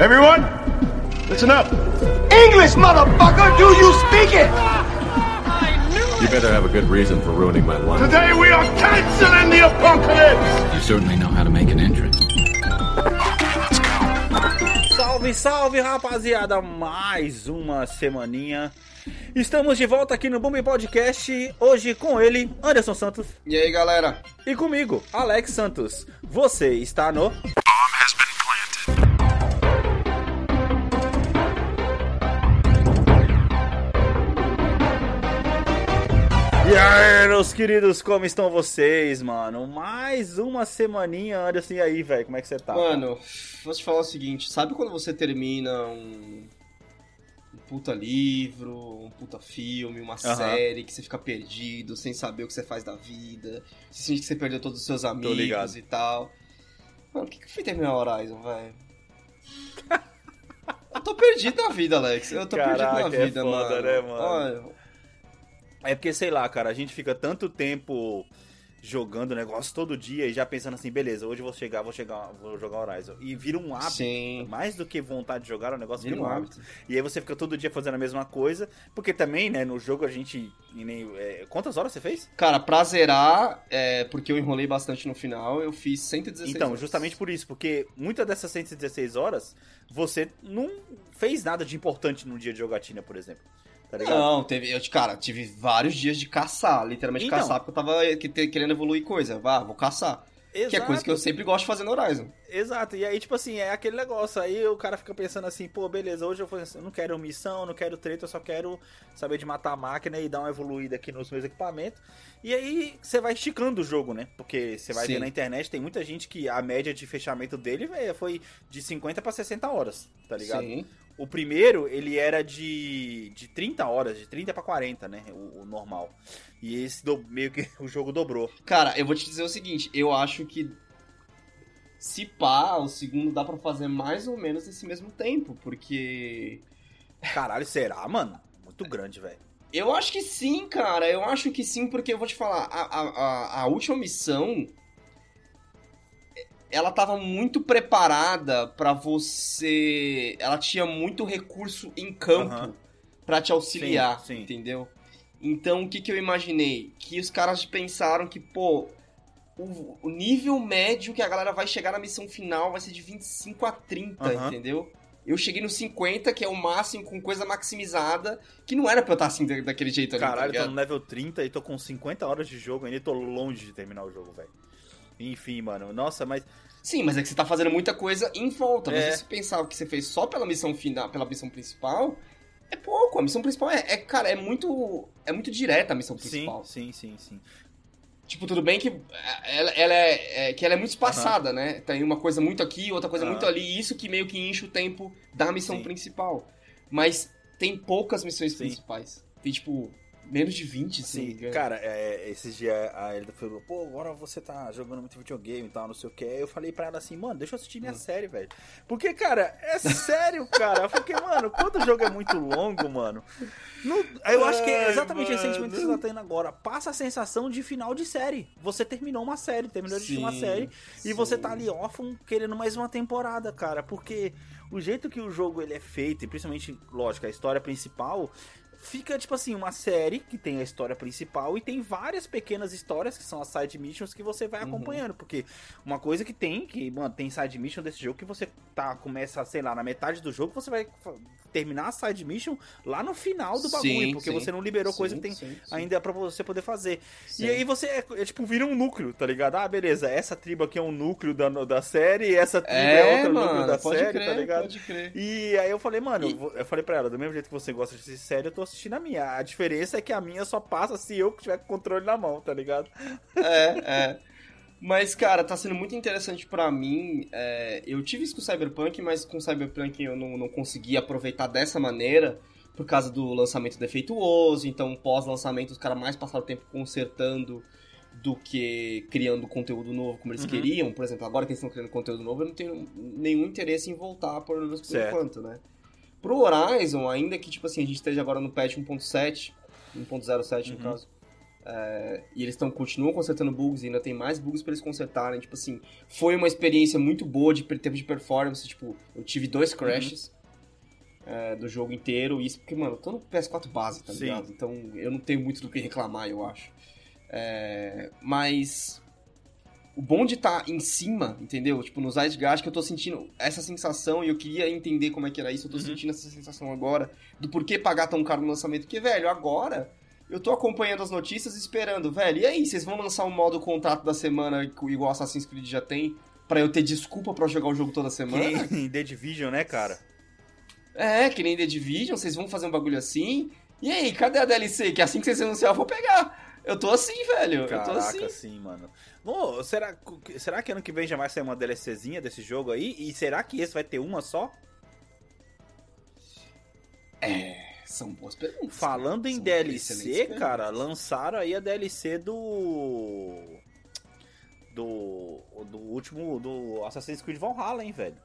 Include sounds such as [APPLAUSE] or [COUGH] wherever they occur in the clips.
Everyone, listen up. English, motherfucker, do you speak it? You better have a good reason for ruining my life. Today we are canceling the apocalypse. You certainly know how to make an entrance. Salve, salve, rapaziada! Mais uma semaninha. Estamos de volta aqui no Boom Podcast. Hoje com ele, Anderson Santos. E aí, galera? E comigo, Alex Santos. Você está no. E aí, meus queridos, como estão vocês, mano? Mais uma semaninha, Anderson, e aí, velho, como é que você tá? Mano, vou te falar o seguinte, sabe quando você termina um, um puta livro, um puta filme, uma série, que você fica perdido, sem saber o que você faz da vida, você sente que você perdeu todos os seus amigos ligado. e tal. Mano, o que que eu fui terminar Horizon, velho? [LAUGHS] Eu tô perdido na vida, Alex. Eu tô Caraca, perdido na é vida, foda, mano. né, mano? Olha, É porque, sei lá, cara, a gente fica tanto tempo jogando o negócio todo dia e já pensando assim, beleza, hoje eu vou chegar, vou chegar, vou jogar Horizon. E vira um hábito. Sim. Mais do que vontade de jogar, o negócio Vira vira um um hábito. E aí você fica todo dia fazendo a mesma coisa. Porque também, né, no jogo a gente. nem- é, quantas horas você fez? Cara, pra zerar, é, porque eu enrolei bastante no final, eu fiz 116 Então, horas. justamente por isso, porque muitas dessas 116 horas, você não fez nada de importante num dia de jogatina, por exemplo. Tá? Não, teve, eu, cara, tive vários dias de caçar, literalmente Então. caçar, porque eu tava que- te- querendo evoluir coisa. Vá, vou caçar. Que é Exato. coisa que eu sempre gosto de fazer no Horizon. Exato, e aí, tipo assim, é aquele negócio. Aí o cara fica pensando assim, pô, beleza, hoje eu, vou- eu não quero missão, não quero treta, eu só quero saber de matar a máquina e dar uma evoluída aqui nos meus equipamentos. E aí você vai esticando o jogo, né? Porque você vai Sim. ver na internet, tem muita gente que a média de fechamento dele véio, foi de 50 pra 60 horas, tá ligado? Sim. O primeiro, ele era de, de 30 horas, de 30 pra 40, né? O, o normal. E esse do- meio que [LAUGHS] o jogo dobrou. Cara, eu vou te dizer o seguinte, eu acho que se pá, o segundo dá pra fazer mais ou menos nesse mesmo tempo, porque Caralho, será, mano? Muito grande, velho. eu acho que sim, cara, eu acho que sim, porque eu vou te falar, a, a, a última missão ela tava muito preparada pra você, ela tinha muito recurso em campo Aham. pra te auxiliar, Sim, sim. entendeu? Então, o que, que eu imaginei? Que os caras pensaram que, pô, o, o nível médio que a galera vai chegar na missão final vai ser de 25 a 30, Aham. entendeu? Eu cheguei no 50, que é o máximo com coisa maximizada, que não era pra eu estar assim da- daquele jeito ali, tá Caralho, eu tô no level 30 e tô com 50 horas de jogo ainda e tô longe de terminar o jogo, velho. Enfim, mano. Nossa, mas. Sim, mas é que você tá fazendo muita coisa em volta. É. Você se pensar o que você fez só pela missão final, pela missão principal, é pouco. A missão principal é, é, cara, é muito. É muito direta a missão Sim, principal. sim, sim, sim. Tipo, tudo bem que ela, ela é, é- que ela é muito espaçada, né? Tem uma coisa muito aqui, outra coisa Aham. muito ali, e isso que meio que enche o tempo da missão Sim. principal. Mas tem poucas missões Sim. principais. Tem, tipo, menos de 20, se não me Sim, cara, é, esses dias a Elida falou, pô, agora você tá jogando muito videogame e tal, não sei o que. Eu falei pra ela assim, mano, deixa eu assistir Hum. minha série, velho. Porque, cara, é sério, cara. Porque, mano, quando o jogo é muito longo, mano. não- eu acho que é Ai, exatamente esse sentimento que mano. você tá tendo agora. Passa a sensação de final de série. Você terminou uma série, terminou de uma Sim, série. E sim. você tá ali órfão querendo mais uma temporada, cara. Porque o jeito que o jogo ele é feito, e principalmente, lógico, a história principal, fica tipo assim, uma série que tem a história principal e tem várias pequenas histórias que são as side missions que você vai Uhum. acompanhando. Porque uma coisa que tem, que, mano, tem side mission desse jogo que você tá, começa, sei lá, na metade do jogo, você vai terminar a side mission lá no final do bagulho, Sim, porque sim. você não liberou coisa Sim, que tem sim, sim. ainda pra você poder fazer. Sim. E aí você, é, é tipo, vira um núcleo, tá ligado? Ah, beleza, essa tribo aqui é um núcleo da, da série, e essa tribo é, É, outro núcleo mano, da pode série, crer, tá ligado? pode crer. E aí eu falei, mano, E- eu falei pra ela, do mesmo jeito que você gosta de assistir série, eu tô assistindo a minha. A diferença é que a minha só passa se eu tiver com o controle na mão, tá ligado? É, é. [LAUGHS] Mas, cara, tá sendo muito interessante pra mim. é, eu tive isso com o Cyberpunk, mas com o Cyberpunk eu não, não consegui aproveitar dessa maneira por causa do lançamento defeituoso. Então, pós-lançamento, os caras mais passaram tempo consertando do que criando conteúdo novo como eles Uhum. queriam. Por exemplo, agora que eles estão criando conteúdo novo, eu não tenho nenhum interesse em voltar, por menos por Certo. enquanto, né? Pro Horizon, ainda que, tipo assim, a gente esteja agora no patch 1.7, 1.07 no Uhum. caso, É, e eles estão continuam consertando bugs, e ainda tem mais bugs para eles consertarem. Tipo assim, foi uma experiência muito boa de tempo de performance. Tipo, eu tive dois crashes uhum. é, do jogo inteiro. Isso porque, mano, eu tô no PS4 base, tá ligado? Sim. Então eu não tenho muito do que reclamar, eu acho. É, mas o bom de estar tá em cima, entendeu? Tipo, no Zeitgeist, que eu tô sentindo essa sensação e eu queria entender como é que era isso. Eu tô uhum. sentindo essa sensação agora do porquê pagar tão caro no lançamento. Porque, velho, agora eu tô acompanhando as notícias esperando, velho. E aí, vocês vão lançar um modo contrato da semana igual Assassin's Creed já tem? para eu ter desculpa para jogar o jogo toda semana? Que nem The Division, né, cara? É, que nem The Division, vocês vão fazer um bagulho assim. E aí, cadê a DLC? Que assim que vocês anunciar, eu vou pegar. Eu tô assim, velho. Caraca, eu tô assim. sim, mano. Bom, será, será que ano que vem já vai sair uma DLCzinha desse jogo aí? E será que esse vai ter uma só? É, são boas perguntas. Falando em DLC, cara, lançaram aí a DLC do. Do. Do último. Do Assassin's Creed Valhalla, hein, velho.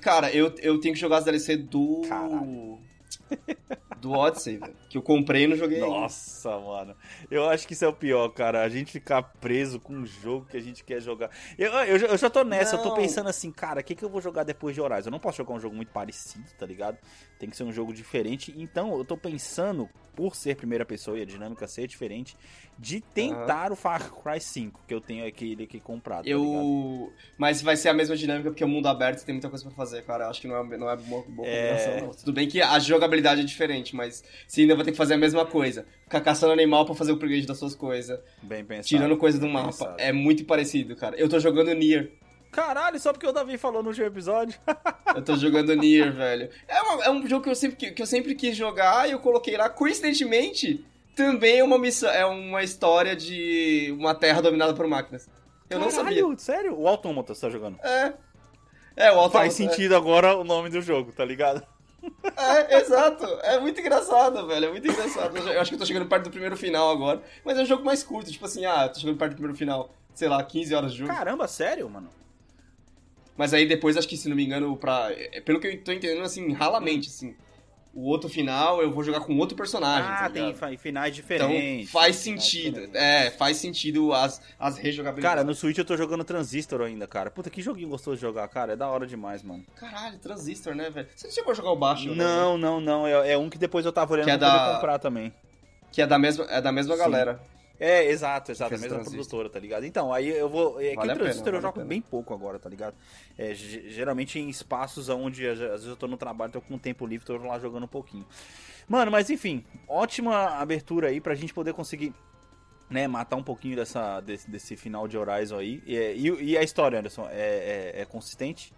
Cara, eu, eu tenho que jogar as DLC do. Caralho [LAUGHS] do Odyssey, velho. Que eu comprei e não joguei Nossa, ainda. mano. Eu acho que isso é o pior, cara. A gente ficar preso com um jogo que a gente quer jogar. Eu, eu, eu já tô nessa, não. eu tô pensando assim, cara, o que, que eu vou jogar depois de Horizon? Eu não posso jogar um jogo muito parecido, tá ligado? Tem que ser um jogo diferente. Então, eu tô pensando, por ser primeira pessoa e a dinâmica ser diferente, de tentar uhum. o Far Cry 5, que eu tenho aquele aqui comprado. Tá eu. Tá Mas vai ser a mesma dinâmica, porque o mundo aberto tem muita coisa pra fazer, cara. Eu acho que não é, não é boa, boa é... combinação, não. Tudo bem que a jogabilidade é diferente, mas você ainda vai ter que fazer a mesma coisa. Ficar caçando animal pra fazer o upgrade das suas coisas. Bem pensado. Tirando coisa do mapa. Pensado. É muito parecido, cara. Eu tô jogando Nier. Caralho, só porque o Davi falou no último episódio. eu tô jogando Nier, velho. É, uma, é um jogo que eu, sempre, que eu sempre quis jogar e eu coloquei lá. Coincidentemente, também é uma missão, é uma história de uma terra dominada por máquinas. Eu Caralho, não sabia. Sério? O Automata você tá jogando? É. É, o Automata. Faz sentido é. agora o nome do jogo, tá ligado? É, exato. É muito engraçado, velho. É muito engraçado. Eu acho que eu tô chegando perto do primeiro final agora. Mas é um jogo mais curto, tipo assim, ah, tô chegando perto do primeiro final. Sei lá, 15 horas de jogo. Caramba, sério, mano? Mas aí depois, acho que, se não me engano, pra. É, pelo que eu tô entendendo, assim, ralamente, assim o outro final eu vou jogar com outro personagem. Ah, tá tem finais diferentes. Então faz sentido. É, faz sentido as, as rejogabilidades. Cara, no Switch eu tô jogando Transistor ainda, cara. Puta, que joguinho gostoso de jogar, cara. É da hora demais, mano. Caralho, Transistor, né, velho? Você não chegou a jogar o baixo? Não, não, não. É, é, um que depois eu tava olhando que é pra da... comprar também. Que é da mesma, é da mesma galera. É, exato, exato, a mesma produtora, tá ligado? Então, aí eu vou. É vale que o Transistor vale eu jogo bem pouco agora, tá ligado? É, geralmente em espaços onde às vezes eu tô no trabalho, tô com tempo livre, tô lá jogando um pouquinho. Mano, mas enfim, ótima abertura aí pra gente poder conseguir. Né, matar um pouquinho dessa, desse, desse final de Horizon aí. E, e, e a história, Anderson, é, é, é consistente?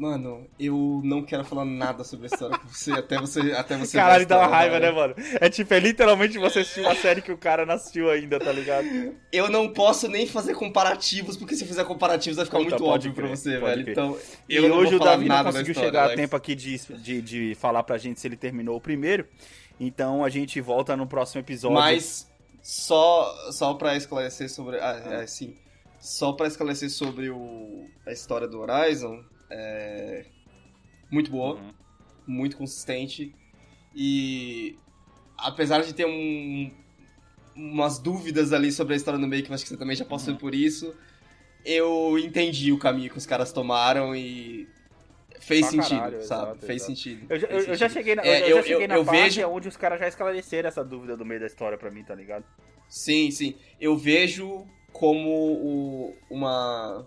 Mano, eu não quero falar nada sobre a história com você até você até você Caralho, dá uma raiva, né, mano? É tipo, é literalmente você assistir uma série que o cara não assistiu ainda, tá ligado? Eu não posso nem fazer comparativos, porque se eu fizer comparativos vai ficar Puta, muito óbvio crer, pra você, velho. Crer. Então, e hoje o Davi não conseguiu história, chegar Alex. a tempo aqui de, de, de falar pra gente se ele terminou o primeiro. Então a gente volta no próximo episódio. Mas só só para esclarecer sobre, ah, é, sim, só para esclarecer sobre o, a história do Horizon, é, muito boa, uhum. muito consistente. E apesar de ter um, umas dúvidas ali sobre a história do meio, que acho que você também já passou uhum. por isso, eu entendi o caminho que os caras tomaram e fez sentido, caralho, sabe? Exato, fez exato. sentido. Eu, eu, eu já cheguei na, é, eu, já cheguei na eu, parte vejo... onde os caras já esclareceram essa dúvida do meio da história pra mim, tá ligado? Sim, sim. Eu vejo como o, uma,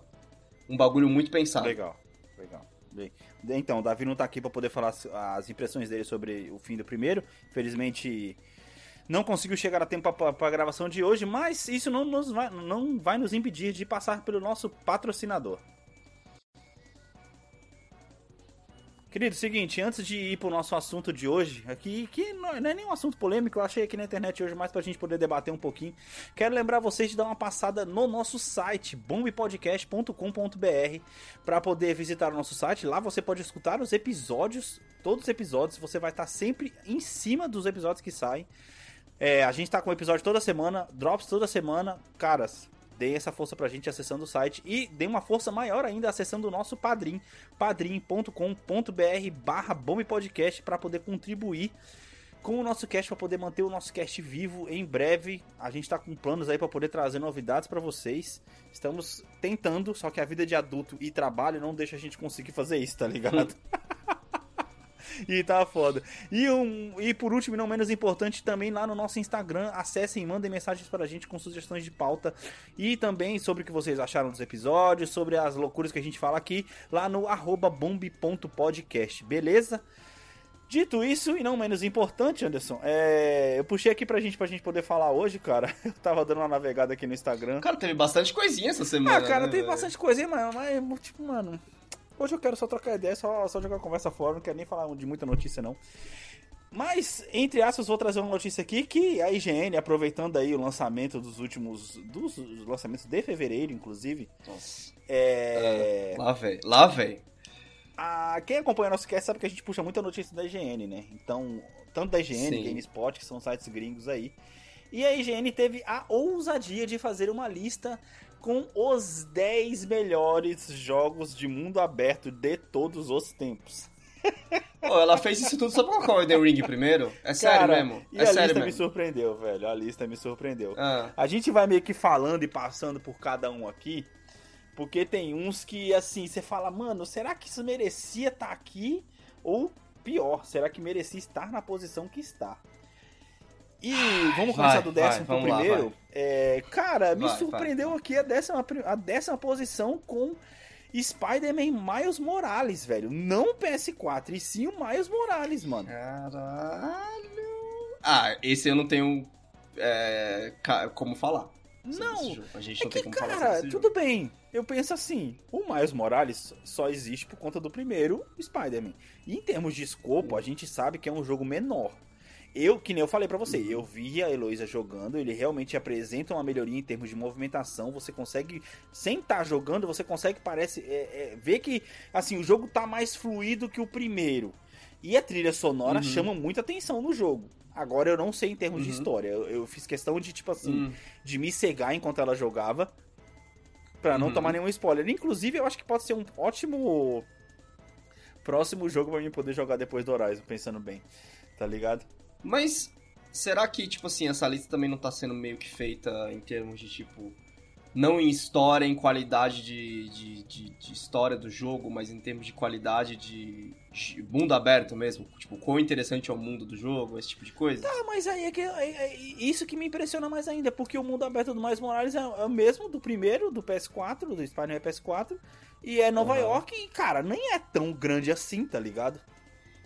um bagulho muito pensado. Legal. Bem, então, o Davi não tá aqui para poder falar as impressões dele sobre o fim do primeiro. Infelizmente, não conseguiu chegar a tempo para a gravação de hoje, mas isso não, nos vai, não vai nos impedir de passar pelo nosso patrocinador. Querido, seguinte, antes de ir pro nosso assunto de hoje, aqui, que não é nenhum assunto polêmico, eu achei aqui na internet hoje mais pra gente poder debater um pouquinho. Quero lembrar vocês de dar uma passada no nosso site, bombpodcast.com.br, para poder visitar o nosso site. Lá você pode escutar os episódios, todos os episódios, você vai estar sempre em cima dos episódios que saem. É, a gente tá com episódio toda semana, drops toda semana. Caras, Deem essa força pra gente acessando o site e dê uma força maior ainda acessando o nosso padrim, padrim.com.br barra Podcast para poder contribuir com o nosso cast para poder manter o nosso cast vivo em breve. A gente tá com planos aí para poder trazer novidades para vocês. Estamos tentando, só que a vida de adulto e trabalho não deixa a gente conseguir fazer isso, tá ligado? [LAUGHS] [LAUGHS] e tá foda. E, um, e por último, e não menos importante, também lá no nosso Instagram, acessem, mandem mensagens pra gente com sugestões de pauta e também sobre o que vocês acharam dos episódios, sobre as loucuras que a gente fala aqui, lá no arroba bomb.podcast, beleza? Dito isso, e não menos importante, Anderson, é... eu puxei aqui pra gente, pra gente poder falar hoje, cara. [LAUGHS] Eu tava dando uma navegada aqui no Instagram. Cara, teve bastante coisinha essa semana. Ah, cara, né, teve velho? bastante coisinha, mas, mas, tipo, mano. Hoje eu quero só trocar ideia, só, só jogar conversa fora, não quero nem falar de muita notícia, não. Mas, entre aspas, vou trazer uma notícia aqui que a IGN, aproveitando aí o lançamento dos últimos. dos lançamentos de fevereiro, inclusive. Nossa. É. Lá, velho. Lá, a- quem acompanha nosso cast sabe que a gente puxa muita notícia da IGN, né? Então, tanto da IGN, Sim. GameSpot, que são sites gringos aí. E a IGN teve a ousadia de fazer uma lista com os 10 melhores jogos de mundo aberto de todos os tempos. [LAUGHS] Pô, ela fez isso tudo só pra colocar o Elden Ring primeiro? É sério Cara, mesmo? E É a sério lista me mesmo? surpreendeu, velho. A lista me surpreendeu. Ah, A gente vai meio que falando e passando por cada um aqui, porque tem uns que, assim, você fala, mano, será que isso merecia estar aqui? Ou pior, será que merecia estar na posição que está? E vamos vai, começar do décimo vai, pro vamos lá, primeiro. É, cara, me Vai, surpreendeu aqui a décima, a décima posição com Spider-Man Miles Morales, velho. Não o PS4, e sim o Miles Morales, mano. caralho. Ah, esse eu não tenho é, como falar. Não, jogo. A gente É não tem que, como falar cara, esse tudo bem. Eu penso assim, o Miles Morales só existe por conta do primeiro Spider-Man. E em termos de escopo, a gente sabe que é um jogo menor. Eu, que nem eu falei pra você, eu vi a Heloísa jogando, ele realmente apresenta uma melhoria em termos de movimentação, você consegue, sem estar jogando, você consegue, parece, é, é, ver que, assim, o jogo tá mais fluido que o primeiro. E a trilha sonora Uhum. chama muita atenção no jogo. Agora eu não sei em termos de Uhum. história, eu, eu fiz questão de, tipo assim, Hum, de me cegar enquanto ela jogava. Pra não Uhum. tomar nenhum spoiler. Inclusive, eu acho que pode ser um ótimo próximo jogo pra mim poder jogar depois do Horizon, pensando bem. Tá ligado? Mas será que, tipo assim, essa lista também não tá sendo meio que feita em termos de, tipo, não em história, em qualidade de, de, de, de história do jogo, mas em termos de qualidade de, de mundo aberto mesmo? Tipo, quão interessante é o mundo do jogo, esse tipo de coisa? Ah, mas aí é, que, é- é isso que me impressiona mais ainda, porque o mundo aberto do Miles Morales é, é o mesmo do primeiro, do PS4, do Spider-Man PS4, e é Nova Uhum. York e, cara, nem é tão grande assim, tá ligado?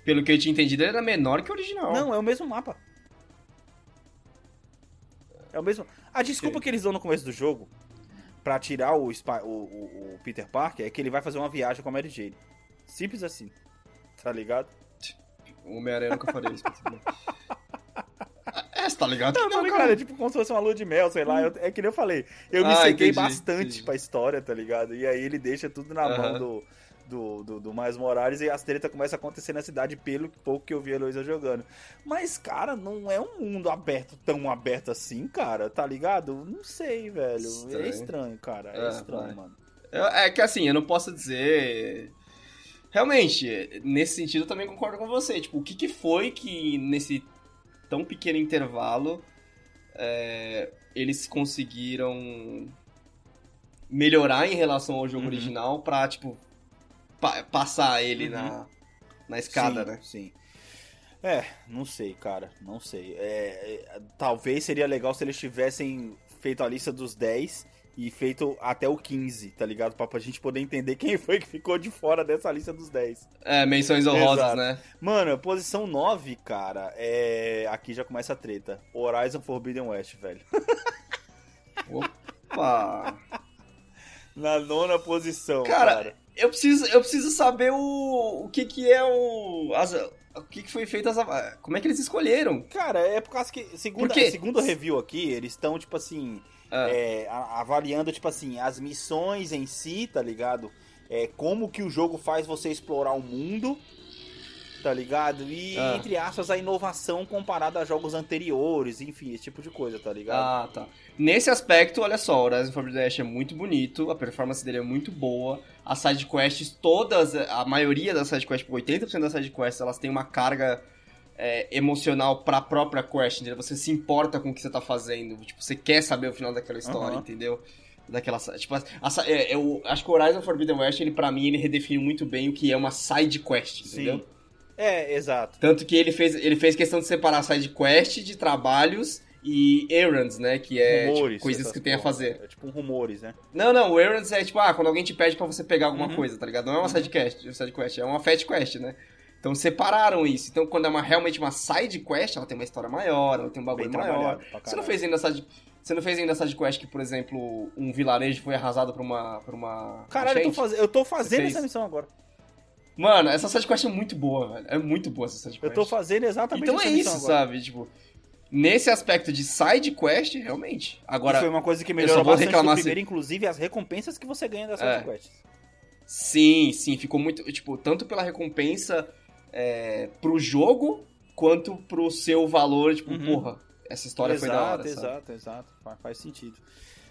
Pelo que eu tinha entendido, era menor que o original. Não, é o mesmo mapa. É o mesmo. A desculpa que eles dão no começo do jogo pra tirar o, o, o- o Peter Parker é que ele vai fazer uma viagem com a Mary Jane. Simples assim. Tá ligado? O Homem-Aranha nunca faria isso. [LAUGHS] é, você tá ligado? Não, não, ligado? cara. É tipo como se fosse uma lua de mel, sei lá. Eu- é que nem eu falei. Eu me Ah, ceguei bastante entendi. pra história, tá ligado? E aí ele deixa tudo na mão Aham. do, do, do, do Miles Morales e as tretas começam a acontecer na cidade pelo pouco que eu vi a Heloísa jogando. Mas, cara, não é um mundo aberto, tão aberto assim, cara, tá ligado? Não sei, velho. Estranho. É estranho, cara. É, É, estranho, vai. mano. Eu- É que assim, eu não posso dizer. Realmente, nesse sentido eu também concordo com você. Tipo, o que, que foi que nesse tão pequeno intervalo é, eles conseguiram melhorar em relação ao jogo Uhum. original pra, tipo, pa- passar ele Uhum. na, na escada, sim, né? Sim. É, não sei, cara. Não sei. É, é, talvez seria legal se eles tivessem feito a lista dos 10 e feito até o 15, tá ligado? Pra, pra gente poder entender quem foi que ficou de fora dessa lista dos 10. É, menções honrosas, Exato. né? Mano, posição 9, cara, é. Aqui já começa a treta. Horizon Forbidden West, velho. [LAUGHS] Opa! Na nona posição, Cara, cara. Eu preciso, eu preciso saber o, o que que é o... as- o que que foi feito, as, como é que eles escolheram? Cara, é por causa que. Segunda, segundo o review aqui, eles estão, tipo assim. Ah. é, avaliando, tipo assim, as missões em si, tá ligado? É, como que o jogo faz você explorar o mundo, tá ligado? E, Ah. entre aspas, a inovação comparada a jogos anteriores, enfim, esse tipo de coisa, tá ligado? Ah, tá. Nesse aspecto, olha só, o Horizon Forbidden West é muito bonito, a performance dele é muito boa, as sidequests todas, a maioria das sidequests, tipo 80% das sidequests, elas têm uma carga é, emocional pra própria quest, entendeu? Você se importa com o que você tá fazendo, tipo, você quer saber o final daquela história, Aham. entendeu? Daquela, tipo, a- a- é, eu acho que o Horizon Forbidden West, ele para mim, ele redefiniu muito bem o que é uma side quest, entendeu? Sim. É, exato. Tanto que ele fez, ele fez questão de separar side quest de trabalhos e errands, né, que é tipo, coisas essas que tem a fazer. É tipo um rumores, né? Não, não, o errands é tipo, ah, quando alguém te pede pra você pegar alguma Uhum. coisa, tá ligado? Não é uma side quest, side quest, é uma fat quest, né? Então separaram isso. Então quando é uma, realmente uma side quest, ela tem uma história maior, ela tem um bagulho Bem maior. Você não fez ainda side você não fez ainda side quest que, por exemplo, um vilarejo foi arrasado por uma por uma Caralho, eu tô, faz... eu tô fazendo essa missão agora. Mano, essa side quest é muito boa, velho. É muito boa essa side Eu tô fazendo exatamente Então é isso, agora. sabe? Tipo, nesse aspecto de side quest, realmente. Agora, E foi uma coisa que melhorou bastante reclamar se- primeiro, inclusive as recompensas que você ganha das É. sim, sim, ficou muito, tipo, tanto pela recompensa é, pro jogo, quanto pro seu valor, tipo, Uhum. porra, essa história foi da hora, exato, sabe? exato, exato. Faz, faz sentido.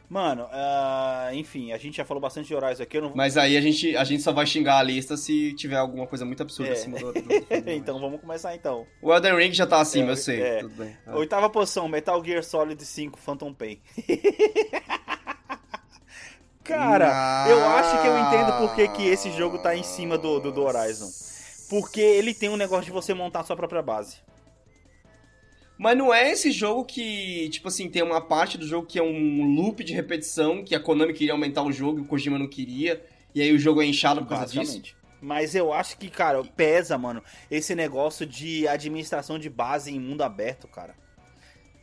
Mano, ah, enfim, a gente já falou bastante de Horizon aqui, não Mas aí a gente, a gente só vai xingar a lista se tiver alguma coisa muito absurda É. acima do... do [LAUGHS] então vamos começar então. O Elden Ring já tá acima, É, eu sei, é. tudo bem. Oitava posição, Metal Gear Solid 5 Phantom Pain. [LAUGHS] Cara, eu acho que eu entendo por que, que esse jogo tá em cima do, do, do Horizon. Porque ele tem um negócio de você montar a sua própria base. Mas não é esse jogo que, tipo assim, tem uma parte do jogo que é um loop de repetição, que a Konami queria aumentar o jogo e o Kojima não queria, e aí o jogo é inchado por causa disso? Mas eu acho que, cara, pesa, mano, esse negócio de administração de base em mundo aberto, cara.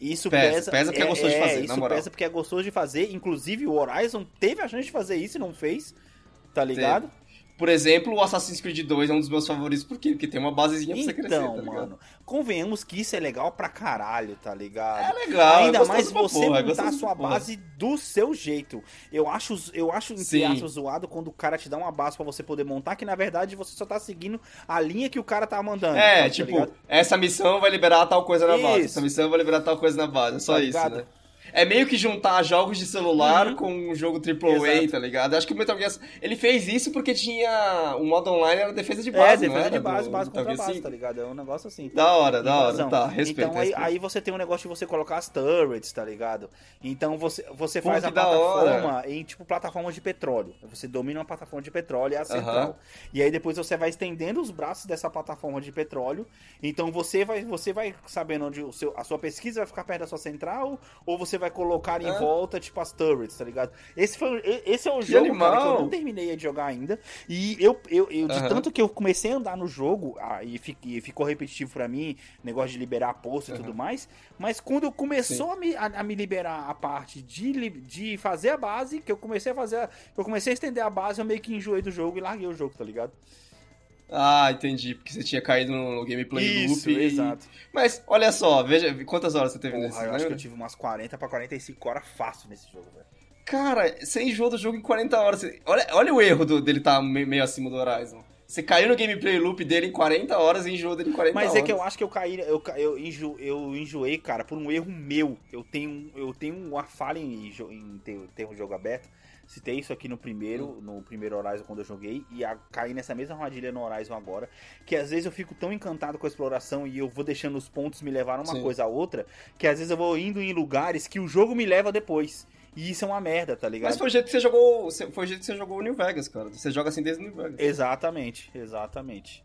Isso Pesa, pesa. pesa porque é gostoso de fazer, na Isso pesa porque é gostoso de fazer. Inclusive, o Horizon teve a chance de fazer isso e não fez. Tá ligado? Por exemplo, o Assassin's Creed 2 é um dos meus favoritos, por quê? Porque tem uma basezinha pra você crescer, Então, tá ligado? mano, convenhamos que isso é legal pra caralho, tá ligado? É legal, é Ainda gostoso mais você porra, é montar a sua porra. base do seu jeito. Eu acho, eu acho entre aspas, zoado quando o cara te dá uma base pra você poder montar, que na verdade você só tá seguindo a linha que o cara tá mandando. É, tá tipo, ligado? essa missão vai liberar tal coisa na base, Isso. essa missão vai liberar tal coisa na base, é só Tá isso, né? É meio que juntar jogos de celular Uhum. com um jogo AAA, tá ligado? Acho que o Metal Gear... Ele fez isso porque tinha... O modo online era defesa de É, base, não defesa de base, do base contra base, 5? tá ligado? É um negócio assim. Da hora, da hora, Invasão. tá, respeito, Então aí, respeito. aí você tem um negócio de você colocar as turrets, tá ligado? Então você, você Pô, faz a plataforma em tipo plataforma de petróleo. Você domina uma plataforma de petróleo, é a central. Aham. E aí depois você vai estendendo os braços dessa plataforma de petróleo. Então você vai, você vai sabendo onde o seu, a sua pesquisa vai ficar perto da sua central, ou você vai colocar em Ah. volta, tipo, as turrets, tá ligado? Esse, foi, esse é o Que jogo, cara, que eu não terminei de jogar ainda. E eu, eu, eu de Aham. tanto que eu comecei a andar no jogo, ah, e, fi- e ficou repetitivo pra mim, negócio de liberar posto e tudo mais, mas quando começou a me, a, a me liberar a parte de, de fazer a base, que eu comecei a fazer, a- eu comecei a estender a base, eu meio que enjoei do jogo e larguei o jogo, tá ligado? Ah, entendi, porque você tinha caído no gameplay Isso, loop. e- exato. Mas, olha só, veja quantas horas você teve nesse, Porra, eu acho que eu tive umas 40 pra 45 horas fácil nesse jogo, velho. Cara, você enjoou do jogo em 40 horas. Olha, olha o erro do- dele estar meio acima do Horizon. Você caiu no gameplay loop dele em 40 horas e enjoou dele em 40 Mas horas. é que eu acho que eu caí, eu, eu, enjo, eu enjoei, cara, por um erro meu. Eu tenho, eu tenho uma falha em, em ter, ter um jogo aberto. Citei isso aqui no primeiro, no primeiro Horizon quando eu joguei, e a, caí nessa mesma armadilha no Horizon agora, que às vezes eu fico tão encantado com a exploração e eu vou deixando os pontos me levar uma Sim. coisa a outra, que às vezes eu vou indo em lugares que o jogo me leva depois. E isso é uma merda, tá ligado? Mas foi o jeito que você jogou. Foi o jeito que você jogou o New Vegas, cara. Você joga assim desde o New Vegas. Exatamente, exatamente.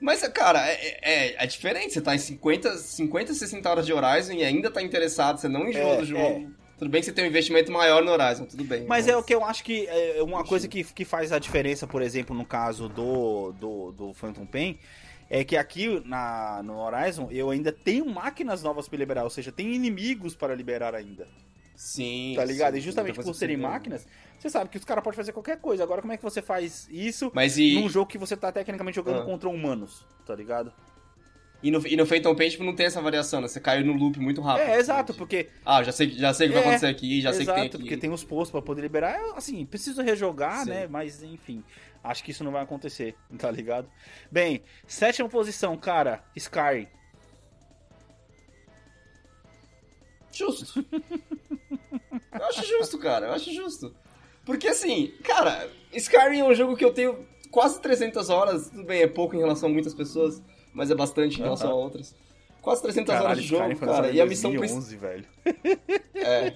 Mas, cara, é, é, é diferente. Você tá em 50, 50, 60 horas de Horizon e ainda tá interessado, você não enjoa É, do jogo. Tudo bem que você tem um investimento maior no Horizon, tudo bem. Mas é o que eu acho que é uma coisa que, que faz a diferença, por exemplo, no caso do, do, do Phantom Pain, é que aqui na, no Horizon eu ainda tenho máquinas novas para liberar, ou seja, tem inimigos para liberar ainda, Sim. tá ligado? sim, E justamente por serem máquinas, você sabe que os caras podem fazer qualquer coisa. Agora, como é que você faz isso Mas e, num jogo que você tá tecnicamente jogando Ah. contra humanos, tá ligado? E, no, e no Phantom Pain, tipo, não tem essa variação, né? Você caiu no loop muito rápido. É, exato, Tipo, porque Ah, já sei, já sei o que vai É, acontecer aqui, já sei Exato, que tem aqui. porque tem os postos pra poder liberar. É, Assim, preciso rejogar, Sim. né? Mas enfim, acho que isso não vai acontecer, [LAUGHS] tá ligado? Bem, sétima posição, cara, Skyrim. Justo. [LAUGHS] eu acho justo, cara. Eu acho justo. Porque assim, cara, Skyrim é um jogo que eu tenho quase 300 horas. Tudo bem, é pouco em relação a muitas pessoas. Mas é bastante em relação a outras. Quase 300 Caralho, horas de jogo, cara. E a missão principal. 2011, velho. É.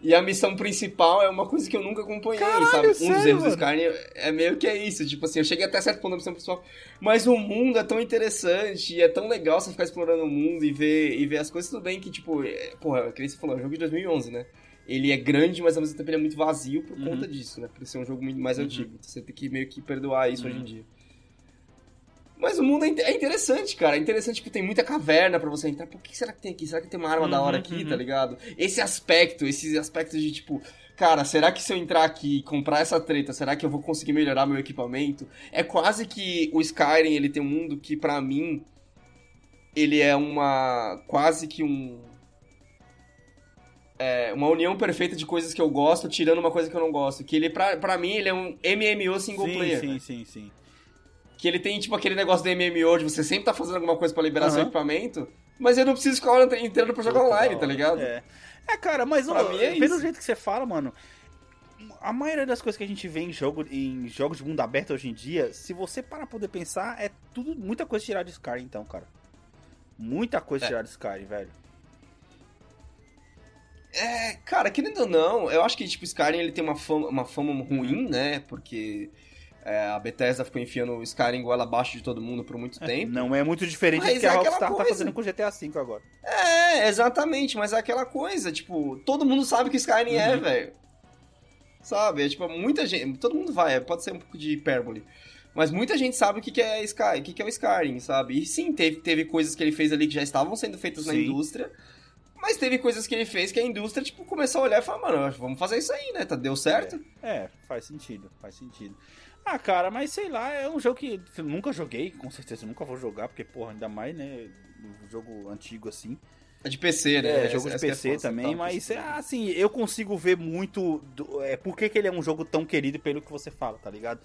E a missão principal é uma coisa que eu nunca acompanhei, Caralho, sabe? Um sério, dos erros do mano? Skyrim é meio que é isso. Tipo assim, eu cheguei até certo ponto da missão principal. Mas o mundo é tão interessante e é tão legal você ficar explorando o mundo e ver, e ver as coisas. Tudo bem que, tipo, é, porra, que nem você falou, é um jogo de 2011, né? Ele é grande, mas ao mesmo tempo ele é muito vazio por Uhum. conta disso, né? Por ser um jogo muito mais antigo. Então você tem que meio que perdoar isso Uhum. hoje em dia. Mas o mundo é é interessante, cara. É interessante, tipo, tem muita caverna pra você entrar. Pô, o que será que tem aqui? Será que tem uma arma da hora Uhum, aqui, uhum. tá ligado? Esse aspecto, esses aspectos de, tipo, cara, será que se eu entrar aqui e comprar essa treta, será que eu vou conseguir melhorar meu equipamento? É quase que o Skyrim, ele tem um mundo que, pra mim, ele é uma... quase que um... É, uma união perfeita de coisas que eu gosto, tirando uma coisa que eu não gosto. Que ele, pra, pra mim, ele é um MMO single sim, player. sim, sim, sim. Que ele tem, tipo, aquele negócio do MMO de você sempre tá fazendo alguma coisa pra liberar seu Aham. equipamento, mas eu não preciso ficar a hora inteira pra jogar online, tá ligado? É. É, cara, mas ó, é pelo isso. jeito que você fala, mano, a maioria das coisas que a gente vê em, jogo, em jogos de mundo aberto hoje em dia, se você para poder pensar, é tudo, muita coisa tirada de Skyrim, então, cara. Muita coisa É. tirada de Skyrim, velho. É, cara, querendo ou não, eu acho que, tipo, Skyrim ele tem uma fama, uma fama Uhum. ruim, né? Porque é, a Bethesda ficou enfiando o Skyrim goela abaixo de todo mundo por muito tempo. Não é muito diferente Mas do que é a Rockstar tá coisa. fazendo com o GTA V agora. É, exatamente, mas é aquela coisa, tipo, todo mundo sabe que Skyrim é, Uhum. velho. Sabe? É tipo, muita gente. Todo mundo vai, pode ser um pouco de hipérbole. Mas muita gente sabe o que, que é Sky, o que, que é o Skyrim, sabe? E sim, teve, teve coisas que ele fez ali que já estavam sendo feitas na Sim. indústria. Mas teve coisas que ele fez que a indústria, tipo, começou a olhar e falar, mano, vamos fazer isso aí, né? Tá, deu certo? É, faz sentido, faz sentido. Ah, cara, mas sei lá, é um jogo que nunca joguei, com certeza nunca vou jogar, porque, porra, ainda mais, né, um jogo antigo assim. É de PC, né? É, jogo de é PC foda, também, tá, mas PC. ah, assim, eu consigo ver muito do, é, por que, que ele é um jogo tão querido pelo que você fala, tá ligado?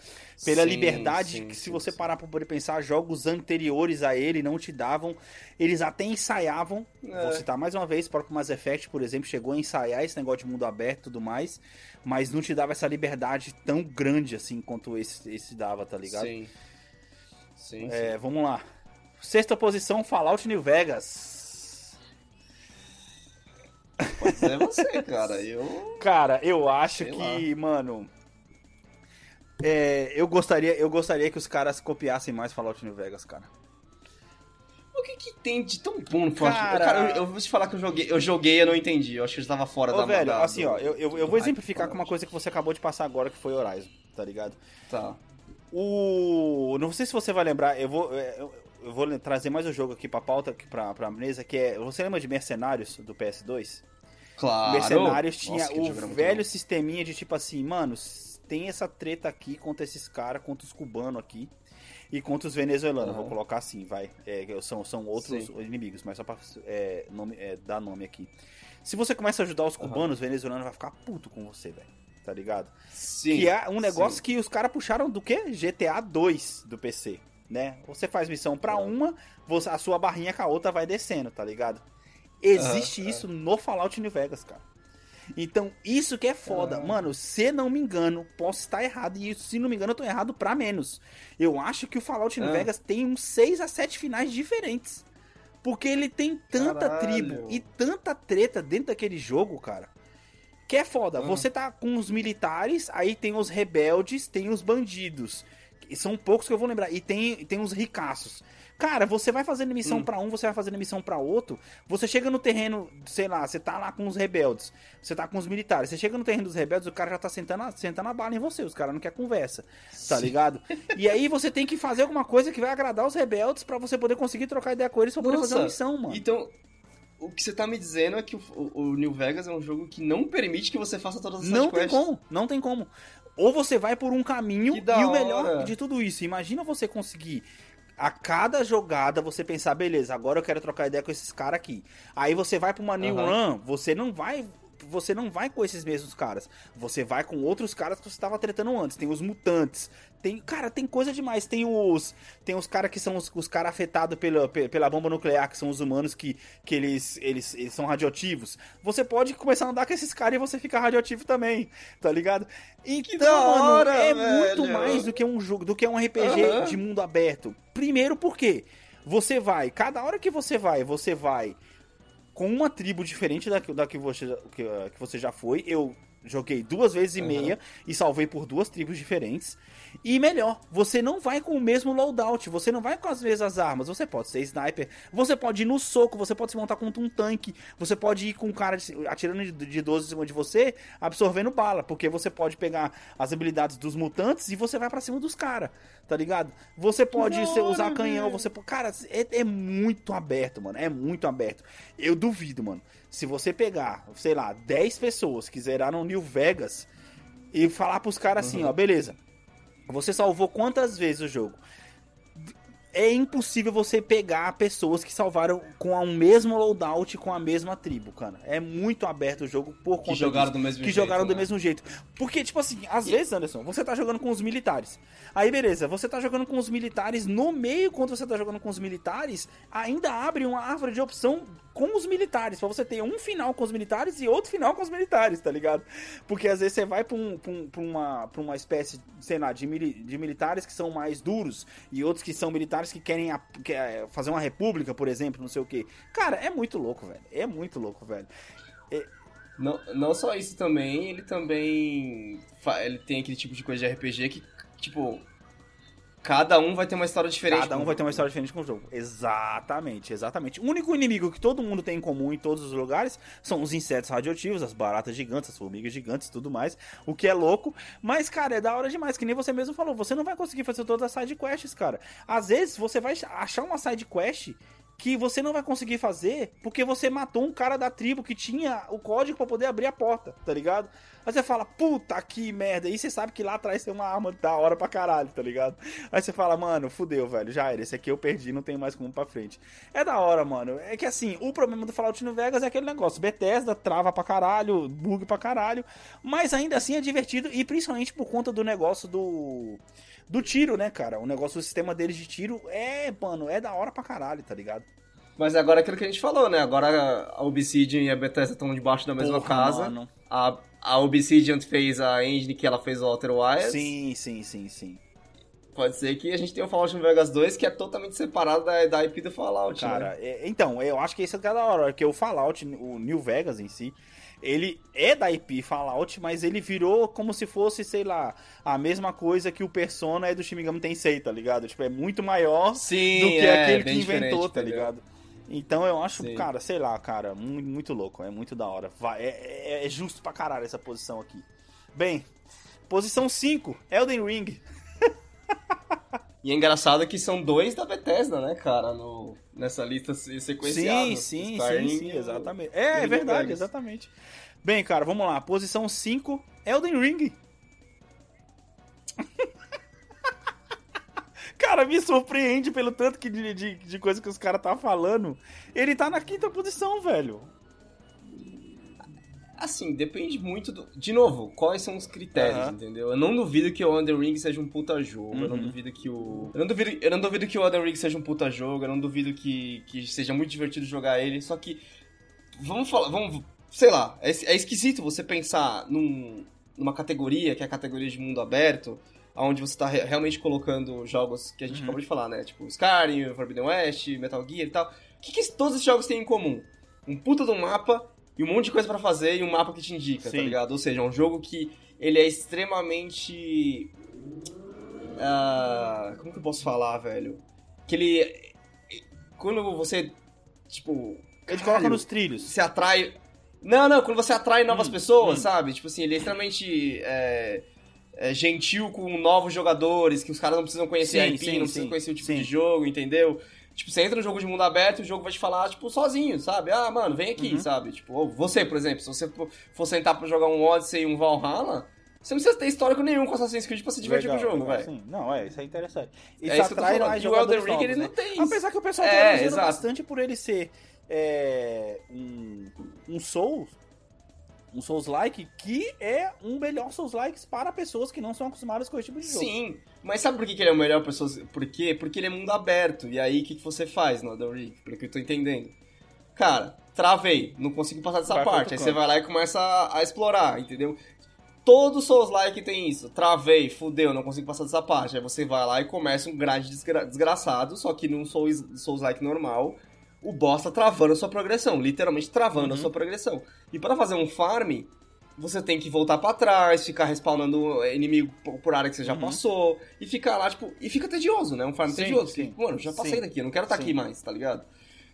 Pela Sim, liberdade sim, que se sim, você sim. parar pra poder pensar, jogos anteriores a ele não te davam, eles até ensaiavam, É. vou citar mais uma vez, o próprio Mass Effect, por exemplo, chegou a ensaiar esse negócio de mundo aberto e tudo mais, mas não te dava essa liberdade tão grande assim quanto esse, esse dava, tá ligado? Sim. Sim, É, vamos lá. Sexta posição, Fallout New Vegas. Ser você, cara. Eu. Cara, eu acho Sei que, mano. é, eu gostaria, eu gostaria que os caras copiassem mais Fallout New Vegas, cara. O que que tem de tão bom no Fallout? Cara- Cara, eu, eu vou te falar que eu joguei, eu joguei e eu não entendi. Eu acho que eu estava fora Ô, da velho, da- assim, do- ó, eu, eu, eu vou exemplificar com uma coisa que você acabou de passar agora, que foi Horizon, tá ligado? Tá. O. Não sei se você vai lembrar, eu vou. é, Eu, eu vou trazer mais um jogo aqui pra pauta, aqui pra, pra mesa, que é. Você lembra de Mercenários do PS2? Claro. Mercenários tinha Nossa, o velho sisteminha de tipo assim, mano, tem essa treta aqui contra esses caras, contra os cubanos aqui e contra os venezuelanos. Aham. Vou colocar assim, vai. É, são, são outros Sim. inimigos, mas só pra é, nome, é, dar nome aqui. Se você começa a ajudar os cubanos, os venezuelanos vai ficar puto com você, velho. Tá ligado? Sim. que é um negócio sim. que os caras puxaram do quê? GTA 2 do PC, né? Você faz missão pra uma, você- a sua barrinha com a outra vai descendo, tá ligado? Existe isso no Fallout New Vegas, cara. Então, isso que é foda. Mano, se não me engano, posso estar errado. E se não me engano, eu tô errado pra menos. Eu acho que o Fallout New Ah. Vegas tem uns 6 a 7 finais diferentes. Porque ele tem tanta Caralho. tribo e tanta treta dentro daquele jogo, cara. Que é foda. Ah. Você tá com os militares, aí tem os rebeldes, tem os bandidos. São poucos que eu vou lembrar. E tem, tem os ricaços. Cara, você vai fazendo missão Hum. pra um, você vai fazendo missão pra outro. Você chega no terreno, sei lá, você tá lá com os rebeldes. Você tá com os militares. Você chega no terreno dos rebeldes, o cara já tá sentando a, sentando a bala em você. Os caras não querem conversa. Tá Sim. ligado? E aí você tem que fazer alguma coisa que vai agradar os rebeldes pra você poder conseguir trocar ideia com eles pra poder Nossa, fazer uma missão, mano. Então, o que você tá me dizendo é que o, o- New Vegas é um jogo que não permite que você faça todas as Não tem como, não tem como. Ou você vai por um caminho e o melhor hora. de tudo isso, imagina você conseguir a cada jogada você pensar, beleza, agora eu quero trocar ideia com esses caras aqui. Aí você vai pra uma new Aham. run, você não vai você não vai com esses mesmos caras. Você vai com outros caras que você tava tretando antes. Tem os mutantes. Tem, cara, tem coisa demais. Tem os tem os caras que são os, os caras afetados pela, pe- pela bomba nuclear, que são os humanos que, que eles, eles, eles são radioativos. Você pode começar a andar com esses caras e você fica radioativo também, tá ligado? Então, da mano, hora, é velho. muito mais do que um jogo, do que um RPG Aham. de mundo aberto. Primeiro porque Você vai, cada hora que você vai, você vai com uma tribo diferente da, que- da que, você, que, uh, que você já foi. Eu joguei duas vezes e Uhum. meia e salvei por duas tribos diferentes. E melhor, você não vai com o mesmo loadout, você não vai com as mesmas armas. Você pode ser sniper, você pode ir no soco, você pode se montar contra um tanque, você pode ir com um cara atirando de, de 12 em cima de você, absorvendo bala, porque você pode pegar as habilidades dos mutantes e você vai pra cima dos caras, tá ligado? Você pode ser- usar hora, canhão, você Cara, é, é muito aberto, mano. É muito aberto. Eu duvido, mano. Se você pegar, sei lá, 10 pessoas que zeraram New Vegas e falar pros caras assim, ó, beleza. Você salvou quantas vezes o jogo? É impossível você pegar pessoas que salvaram com o mesmo loadout com a mesma tribo, cara. É muito aberto o jogo por conta Que jogaram disso do mesmo que jeito, jogaram do né? mesmo jeito. Porque, tipo assim, às vezes, Anderson, você tá jogando com os militares. Aí, beleza, você tá jogando com os militares. No meio, quando você tá jogando com os militares, ainda abre uma árvore de opção com os militares. Pra você ter um final com os militares e outro final com os militares, tá ligado? Porque às vezes você vai pra, um, pra, um- pra uma, pra uma espécie, sei lá, de, mili- de militares que são mais duros e outros que são militares que querem a- que é, fazer uma república, por exemplo, não sei o que. Cara, é muito louco, velho. É muito louco, velho. Não, não só isso também, ele também. Ele tem aquele tipo de coisa de RPG que, tipo. Cada um vai ter uma história diferente. Cada um vai ter uma história diferente com o jogo. Exatamente, exatamente. O único inimigo que todo mundo tem em comum em todos os lugares são os insetos radioativos, as baratas gigantes, as formigas gigantes e tudo mais. O que é louco. Mas, cara, é da hora demais. Que nem você mesmo falou. Você não vai conseguir fazer todas as side quests, cara. Às vezes você vai achar uma side quest que você não vai conseguir fazer porque você matou um cara da tribo que tinha o código pra poder abrir a porta, tá ligado? Aí você fala, puta que merda. E você sabe que lá atrás tem uma arma da hora pra caralho, tá ligado? Aí você fala, mano, fudeu, velho. Já era. Esse aqui eu perdi, não tem mais como pra frente. É da hora, mano. É que assim, o problema do Fallout New Vegas é aquele negócio. Bethesda trava pra caralho, bug pra caralho. Mas ainda assim é divertido. E principalmente por conta do negócio do. Do tiro, né, cara? O negócio, o sistema deles de tiro é, mano, é da hora pra caralho, tá ligado? Mas agora é aquilo que a gente falou, né? Agora a Obsidian e a Bethesda estão debaixo da mesma Porra, casa. mano. A, a Obsidian fez a engine que ela fez o Outer Wilds. Sim, sim, sim, sim. Pode ser que a gente tenha o Fallout New Vegas 2 que é totalmente separado da, da IP do Fallout, Cara, né? é- então, eu acho que isso é da hora, porque o Fallout, o New Vegas em si, ele é da IP Fallout, mas ele virou como se fosse, sei lá, a mesma coisa que o Persona é do Shin Megami Tensei, tá ligado? Tipo, é muito maior Sim, do que é, aquele que inventou, tá entendeu? ligado? Então eu acho, Sim. cara, sei lá, cara, muito, muito louco, é muito da hora. Vai, é, é- é justo pra caralho essa posição aqui. Bem, posição 5, Elden Ring. [LAUGHS] E é engraçado que são dois da Bethesda, né, cara, no, nessa lista se- sequenciada. Sim, sim, Skyrim sim, sim, exatamente. É, é verdade, Vegas. exatamente. Bem, cara, vamos lá. Posição 5, Elden Ring. [LAUGHS] cara, me surpreende pelo tanto que de, de, de coisa que os caras tá falando. Ele tá na quinta posição, velho. Assim, depende muito do. De novo, quais são os critérios, Aham. entendeu? Eu não duvido que o Elden Ring seja um puta jogo. Eu não Uhum. duvido que o. Eu não duvido, eu não duvido que o Elden Ring seja um puta jogo. Eu não duvido que, que seja muito divertido jogar ele. Só que. Vamos falar. Vamos. Sei lá. É, é esquisito você pensar num, numa categoria, que é a categoria de mundo aberto. Onde você tá re- realmente colocando jogos que a gente Uhum. acabou de falar, né? Tipo Skyrim, Forbidden West, Metal Gear e tal. O que, que todos esses jogos têm em comum? Um puta de um mapa e um monte de coisa pra fazer e um mapa que te indica, tá Sim. ligado? Ou seja, é um jogo que ele é extremamente. ah, como que eu posso falar, velho? Que ele. Quando você. Tipo. Ele coloca nos trilhos. Você atrai. Não, não, quando você atrai novas Hum, pessoas, hum. sabe? Tipo assim, ele é extremamente. é, é, gentil com novos jogadores, que os caras não precisam conhecer a Sim, IP, sim, não precisam sim, conhecer o tipo de jogo, entendeu? Tipo, você entra no jogo de mundo aberto e o jogo vai te falar, tipo, sozinho, sabe? Ah, mano, vem aqui, Uhum. sabe? Tipo, ou você, por exemplo, se você for- sentar pra jogar um Odyssey e um Valhalla, você não precisa ter histórico nenhum com Assassin's Creed pra se divertir Legal, com o jogo, velho. sim. Não, é, isso é interessante. Isso É isso atrai mais o Elden jogadores Ring, novos, ele né? não tem isso. Apesar que o pessoal É, tá bastante por ele ser é, um, um Souls, um Souls-like, que é um melhor Souls-likes para pessoas que não são acostumadas com esse tipo de jogo. Sim, mas sabe por que que ele é o melhor pessoas? Por quê? Porque ele é mundo aberto. E aí, o que, que você faz no Elden Ring? Pelo que eu tô entendendo. Cara, travei, não consigo passar dessa Vai parte. Aí você vai lá e começa a, a explorar, entendeu? Todo Souls-like tem isso. Travei, fudeu, não consigo passar dessa parte. Aí você vai lá e começa um grind desgra desgraçado, só que num Souls-like normal, o boss tá travando a sua progressão, literalmente travando uhum. a sua progressão. E para fazer um farm, você tem que voltar para trás, ficar respawnando inimigo por área que você já uhum. passou, e ficar lá, tipo, e fica tedioso, né? Um farm sim, tedioso. Sim. Mano, já passei sim. daqui, eu não quero estar tá aqui mais, tá ligado?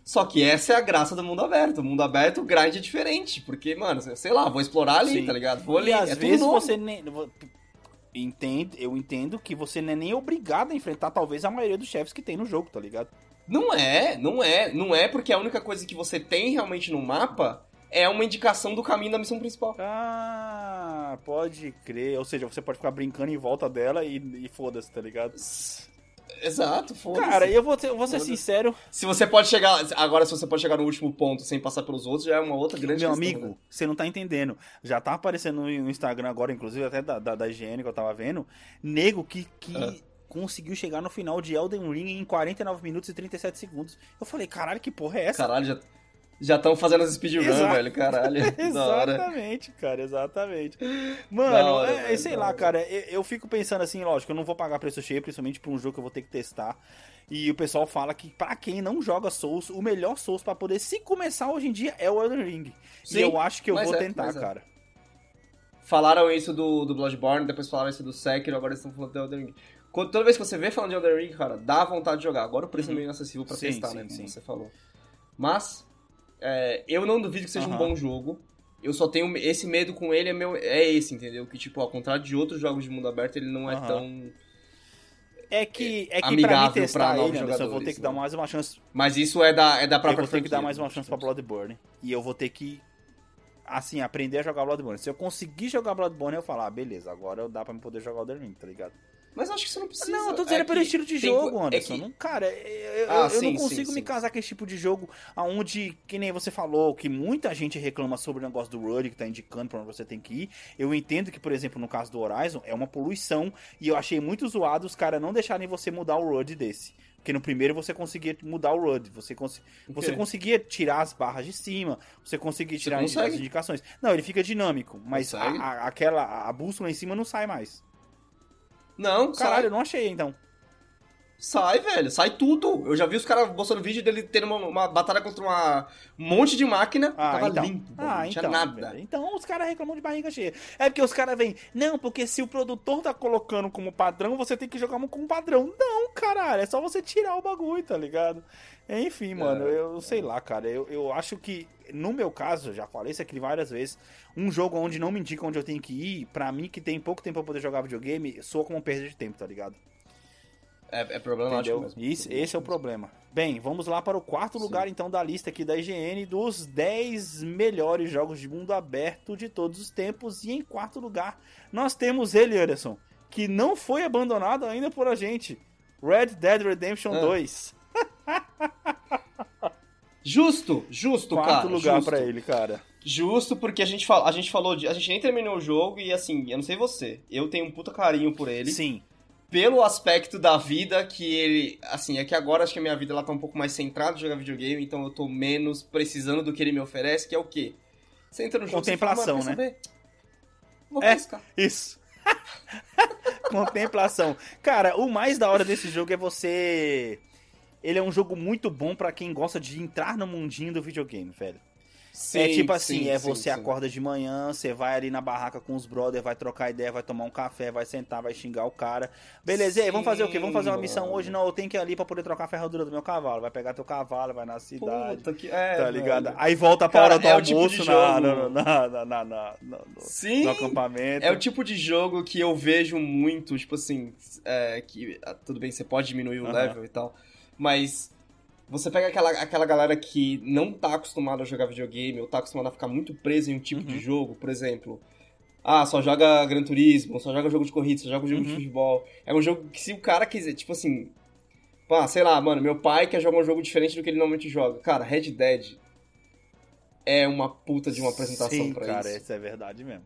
Só que essa é a graça do mundo aberto. O mundo aberto, o grind é diferente. Porque, mano, sei lá, vou explorar ali, Sim. tá ligado? Vou ali. E às é vezes você nem. Entendo, eu entendo que você não é nem obrigado a enfrentar, talvez, a maioria dos chefes que tem no jogo, tá ligado? Não é, não é. Não é porque a única coisa que você tem realmente no mapa é uma indicação do caminho da missão principal. Ah, pode crer. Ou seja, você pode ficar brincando em volta dela e, e foda-se, tá ligado? Exato, foda-se. Cara, eu vou, ter, eu vou ser sincero. Se você pode chegar. Agora, se você pode chegar no último ponto sem passar pelos outros, já é uma outra grande Meu questão, amigo, né? você não tá entendendo. Já tá aparecendo no Instagram agora, inclusive, até da, da, da higiene que eu tava vendo. Nego que. que... Ah. Conseguiu chegar no final de Elden Ring em 49 minutos e 37 segundos. Eu falei, caralho, que porra é essa? Caralho, já, já estão fazendo as speedrun, velho, caralho. [LAUGHS] exatamente, cara, exatamente. Mano, hora, é, velho, sei lá, cara, eu, eu, fico pensando assim, lógico, eu não vou pagar preço cheio, principalmente pra um jogo que eu vou ter que testar. E o pessoal fala que para quem não joga Souls, o melhor Souls para poder se começar hoje em dia é o Elden Ring. Sim, e eu acho que eu vou é, tentar, é. cara. Falaram isso do, do Bloodborne, depois falaram isso do Sekiro, agora estão falando do Elden Ring. Toda vez que você vê falando de Elden Ring, cara, dá vontade de jogar. Agora o preço é meio inacessível pra sim, testar, sim, né? Como sim. você falou. Mas, é, eu não duvido que seja um bom jogo. Eu só tenho esse medo com ele é meu é esse, entendeu? Que tipo, ao contrário de outros jogos de mundo aberto, ele não é tão é que é que amigável pra mim testar pra ele, Anderson, eu vou ter que dar né? mais uma chance. Mas isso é da é da própria Eu vou ter que dar mais uma chance para Bloodborne e eu vou ter que assim, aprender a jogar Bloodborne. Se eu conseguir jogar Bloodborne, eu falar, ah, beleza, agora dá para me poder jogar o Ring, tá ligado? Mas acho que você não precisa. Não, eu tô dizendo é pelo estilo de jogo, é Anderson. É que... cara, eu, ah, eu, sim, não consigo sim, me sim. casar com esse tipo de jogo aonde, que nem você falou, que muita gente reclama sobre o negócio do Rudd, que tá indicando pra onde você tem que ir. Eu entendo que, por exemplo, no caso do Horizon, é uma poluição. E eu achei muito zoado os caras não deixarem você mudar o Rudd desse. Porque no primeiro você conseguia mudar o RUD, você, cons você conseguia tirar as barras de cima, você conseguia tirar você as indicações. Não, ele fica dinâmico, mas a, a, aquela a bússola em cima não sai mais. Não, Caralho, eu não achei então. Sai, velho, sai tudo. Eu já vi os caras mostrando vídeo dele tendo uma, uma, batalha contra uma, um monte de máquina. Ah, tava então. limpo, ah, não tinha então, nada. Velho. Então os caras reclamam de barriga cheia. É porque os caras vêm, não, porque se o produtor tá colocando como padrão, você tem que jogar como padrão. Não, caralho, é só você tirar o bagulho, tá ligado? Enfim, mano, é, eu sei lá, cara. Eu, eu acho que, no meu caso, já falei isso aqui várias vezes, um jogo onde não me indica onde eu tenho que ir, pra mim que tem pouco tempo pra poder jogar videogame, soa como perda de tempo, tá ligado? É, é problemático Entendeu? mesmo. Isso, esse é o problema. Bem, vamos lá para o quarto Sim. lugar então da lista aqui da IGN dos 10 melhores jogos de mundo aberto de todos os tempos. E em quarto lugar, nós temos ele, Anderson, que não foi abandonado ainda por a gente. Red Dead Redemption ah. 2. [LAUGHS] Justo, justo, Quarto cara. Quarto lugar para ele, cara. Justo porque a gente, fala, a gente falou de. A gente nem terminou o jogo e assim, eu não sei você. Eu tenho um puta carinho por ele. Sim. Pelo aspecto da vida que ele. Assim, é que agora acho que a minha vida ela tá um pouco mais centrada em jogar videogame, então eu tô menos precisando do que ele me oferece, que é o quê? Você entra no jogo Contemplação, fala, né? Vou é, pescar. Isso. [LAUGHS] Contemplação. Cara, o mais da hora desse jogo é você ele é um jogo muito bom para quem gosta de entrar no mundinho do videogame, velho. Sim, é tipo assim, sim, é você sim, acorda de manhã, você vai ali na barraca com os brothers, vai trocar ideia, vai tomar um café, vai sentar, vai xingar o cara. Beleza, e aí, vamos fazer o quê? Vamos fazer uma missão hoje? Não, eu tenho que ir ali pra poder trocar a ferradura do meu cavalo. Vai pegar teu cavalo, vai na cidade. Puta que... É, tá ligado? Velho. Aí volta pra hora do é almoço tipo na, na, na, na, na, no, Sim, no acampamento. É o tipo de jogo que eu vejo muito, tipo assim, é, que ah, tudo bem, você pode diminuir o uh -huh. level e tal, mas você pega aquela, aquela galera que não tá acostumada a jogar videogame ou tá acostumada a ficar muito preso em um tipo uhum. de jogo, por exemplo. Ah, só joga Gran Turismo, só joga jogo de corrida, só joga jogo uhum. de futebol. É um jogo que se o cara quiser, tipo assim, pá, sei lá, mano, meu pai quer jogar um jogo diferente do que ele normalmente joga. Cara, Red Dead é uma puta de uma apresentação Sim, pra cara, isso. cara, isso é verdade mesmo.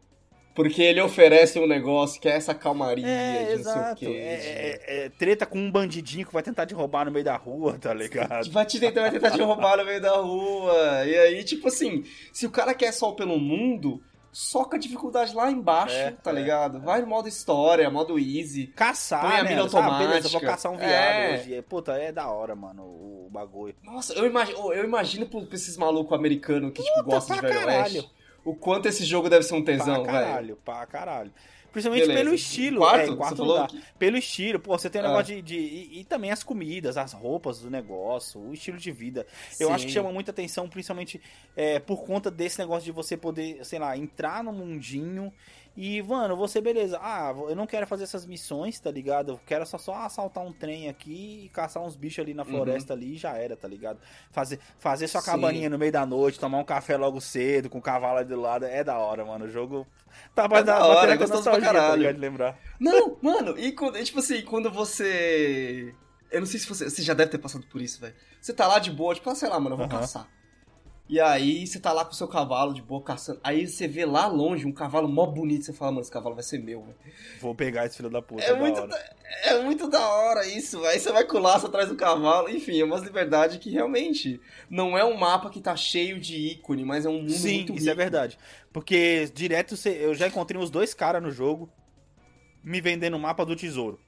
Porque ele oferece um negócio que é essa calmaria é, de exato. não sei o quê. É, é, é, treta com um bandidinho que vai tentar te roubar no meio da rua, tá ligado? Vai te tentar, vai tentar te roubar no meio da rua. E aí, tipo assim, se o cara quer só pelo mundo, soca a dificuldade lá embaixo, É, tá é, ligado? Vai no modo história, modo easy. Caçar, Põe a né? mira automática. beleza, eu vou caçar um viado É. hoje. É, Puta, é da hora, mano, o bagulho. Nossa, eu imagino, eu imagino pra esses malucos americanos que, tipo, gostam de Velho caralho. Oeste. O quanto esse jogo deve ser um tesão, pra velho. caralho, pra caralho. Principalmente Beleza. pelo estilo. Quarto? é, quarto lugar. que- Pelo estilo. Pô, você tem um Ah. negócio de. de- e, e também as comidas, as roupas do negócio, o estilo de vida. Eu Sim. acho que chama muita atenção, principalmente é, por conta desse negócio de você poder, sei lá, entrar no mundinho. E, mano, você, beleza. Ah, eu não quero fazer essas missões, tá ligado? Eu quero só, só assaltar um trem aqui e caçar uns bichos ali na floresta ali e já era, tá ligado? Fazer, fazer sua Uhum. Sim. cabaninha no meio da noite, tomar um café logo cedo, com o cavalo ali do lado. É da hora, mano. O jogo. Tá É da hora, é gostoso pra tá caralho. de lembrar. Não, mano, e quando, tipo assim, quando você. Eu não sei se você. Você já deve ter passado por isso, velho. Você tá lá de boa, tipo, ah, sei lá, mano, eu vou Aham. caçar. E aí você tá lá com o seu cavalo de boa caçando. Aí você vê lá longe um cavalo mó bonito. Você fala, mano, esse cavalo vai ser meu, velho. Vou pegar esse filho da puta. É da muito, da, é muito da hora isso. Aí você vai com o laço atrás do cavalo. Enfim, é uma liberdade que realmente não é um mapa que tá cheio de ícone, mas é um mundo Sim, muito isso é verdade. Porque direto você- eu já encontrei uns dois caras no jogo me vendendo o mapa do tesouro,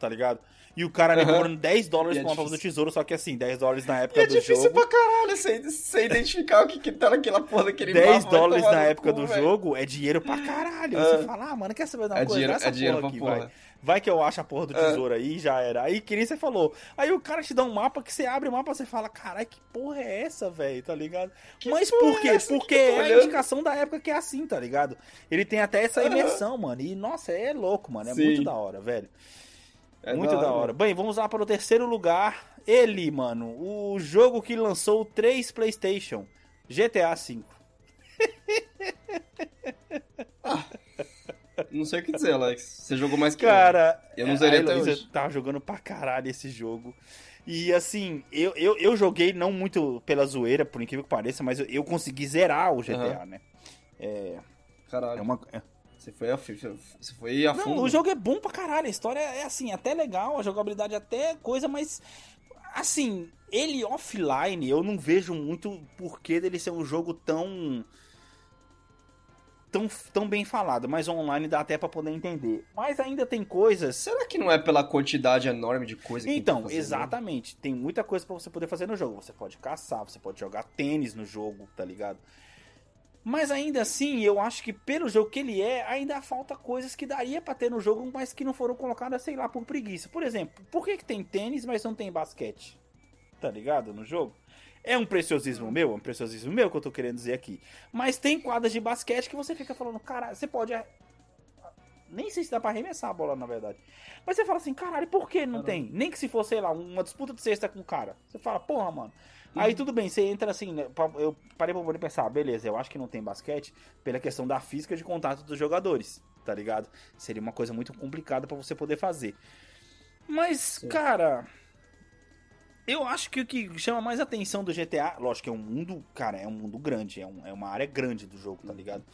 tá ligado? E o cara me Aham. cobrando 10 dólares E é pro mapa do tesouro, só que assim, 10 dólares na época é do difícil jogo. pra caralho você, você identificar o que, que tá naquela porra daquele 10 mapa. dólares na época cu, do velho. jogo é dinheiro pra caralho. Ah. Você fala, ah, mano, quer saber uma É coisa? dinheiro- essa é dinheiro porra pra aqui, porra. vai. Vai que eu acho a porra do Ah. tesouro aí, já era. Aí que nem você falou. Aí o cara te dá um mapa que você abre o mapa e você fala, caralho, que porra é essa, velho? Tá ligado? Mas porra por é quê? que Porque é a indicação da época que é assim, tá ligado? Ele tem até essa imersão, mano. E, nossa, é louco, mano. É Sim. muito da hora, velho. É muito da hora. Bem, vamos lá para o terceiro lugar. Ele, mano. O jogo que lançou três PlayStation. GTA V. [LAUGHS] Não sei o que dizer, Alex. Você jogou mais que Cara, Eu não zerei a até hoje. tava jogando pra caralho esse jogo. E assim, eu, eu, eu joguei não muito pela zoeira, por incrível que pareça, mas eu, eu consegui zerar o GTA, né? É, eu. Caralho. é uma. É- Você foi a, você foi a Não, fundo. o jogo é bom pra caralho. A história é assim, até legal, a jogabilidade até coisa, mas. Assim, ele offline, eu não vejo muito porquê dele ser um jogo tão. Tão, tão bem falado, mas online dá até pra poder entender. Mas ainda tem coisas Será que não é pela quantidade enorme de coisa que tem Então, fazer, né? exatamente. Tem muita coisa pra você poder fazer no jogo. Você pode caçar, você pode jogar tênis no jogo, tá ligado? Mas ainda assim, eu acho que pelo jogo que ele é, ainda falta coisas que daria pra ter no jogo, mas que não foram colocadas, sei lá, por preguiça. Por exemplo, por que, que tem tênis, mas não tem basquete? Tá ligado? No jogo? É um preciosismo meu, é um preciosismo meu que eu tô querendo dizer aqui. Mas tem quadras de basquete que você fica falando, cara, você pode. Nem sei se dá pra arremessar a bola, na verdade. Mas você fala assim, caralho, por que não tem? Nem que se fosse, sei lá, uma disputa de cesta com o cara. Você fala, porra, mano. Aí tudo bem, você entra assim, né, eu parei pra poder pensar, beleza, eu acho que não tem basquete pela questão da física de contato dos jogadores, tá ligado? Seria uma coisa muito complicada pra você poder fazer. Mas, cara, eu acho que o que chama mais atenção do GTA, lógico que é um mundo, cara, é um mundo grande, é, um- é uma área grande do jogo, tá ligado?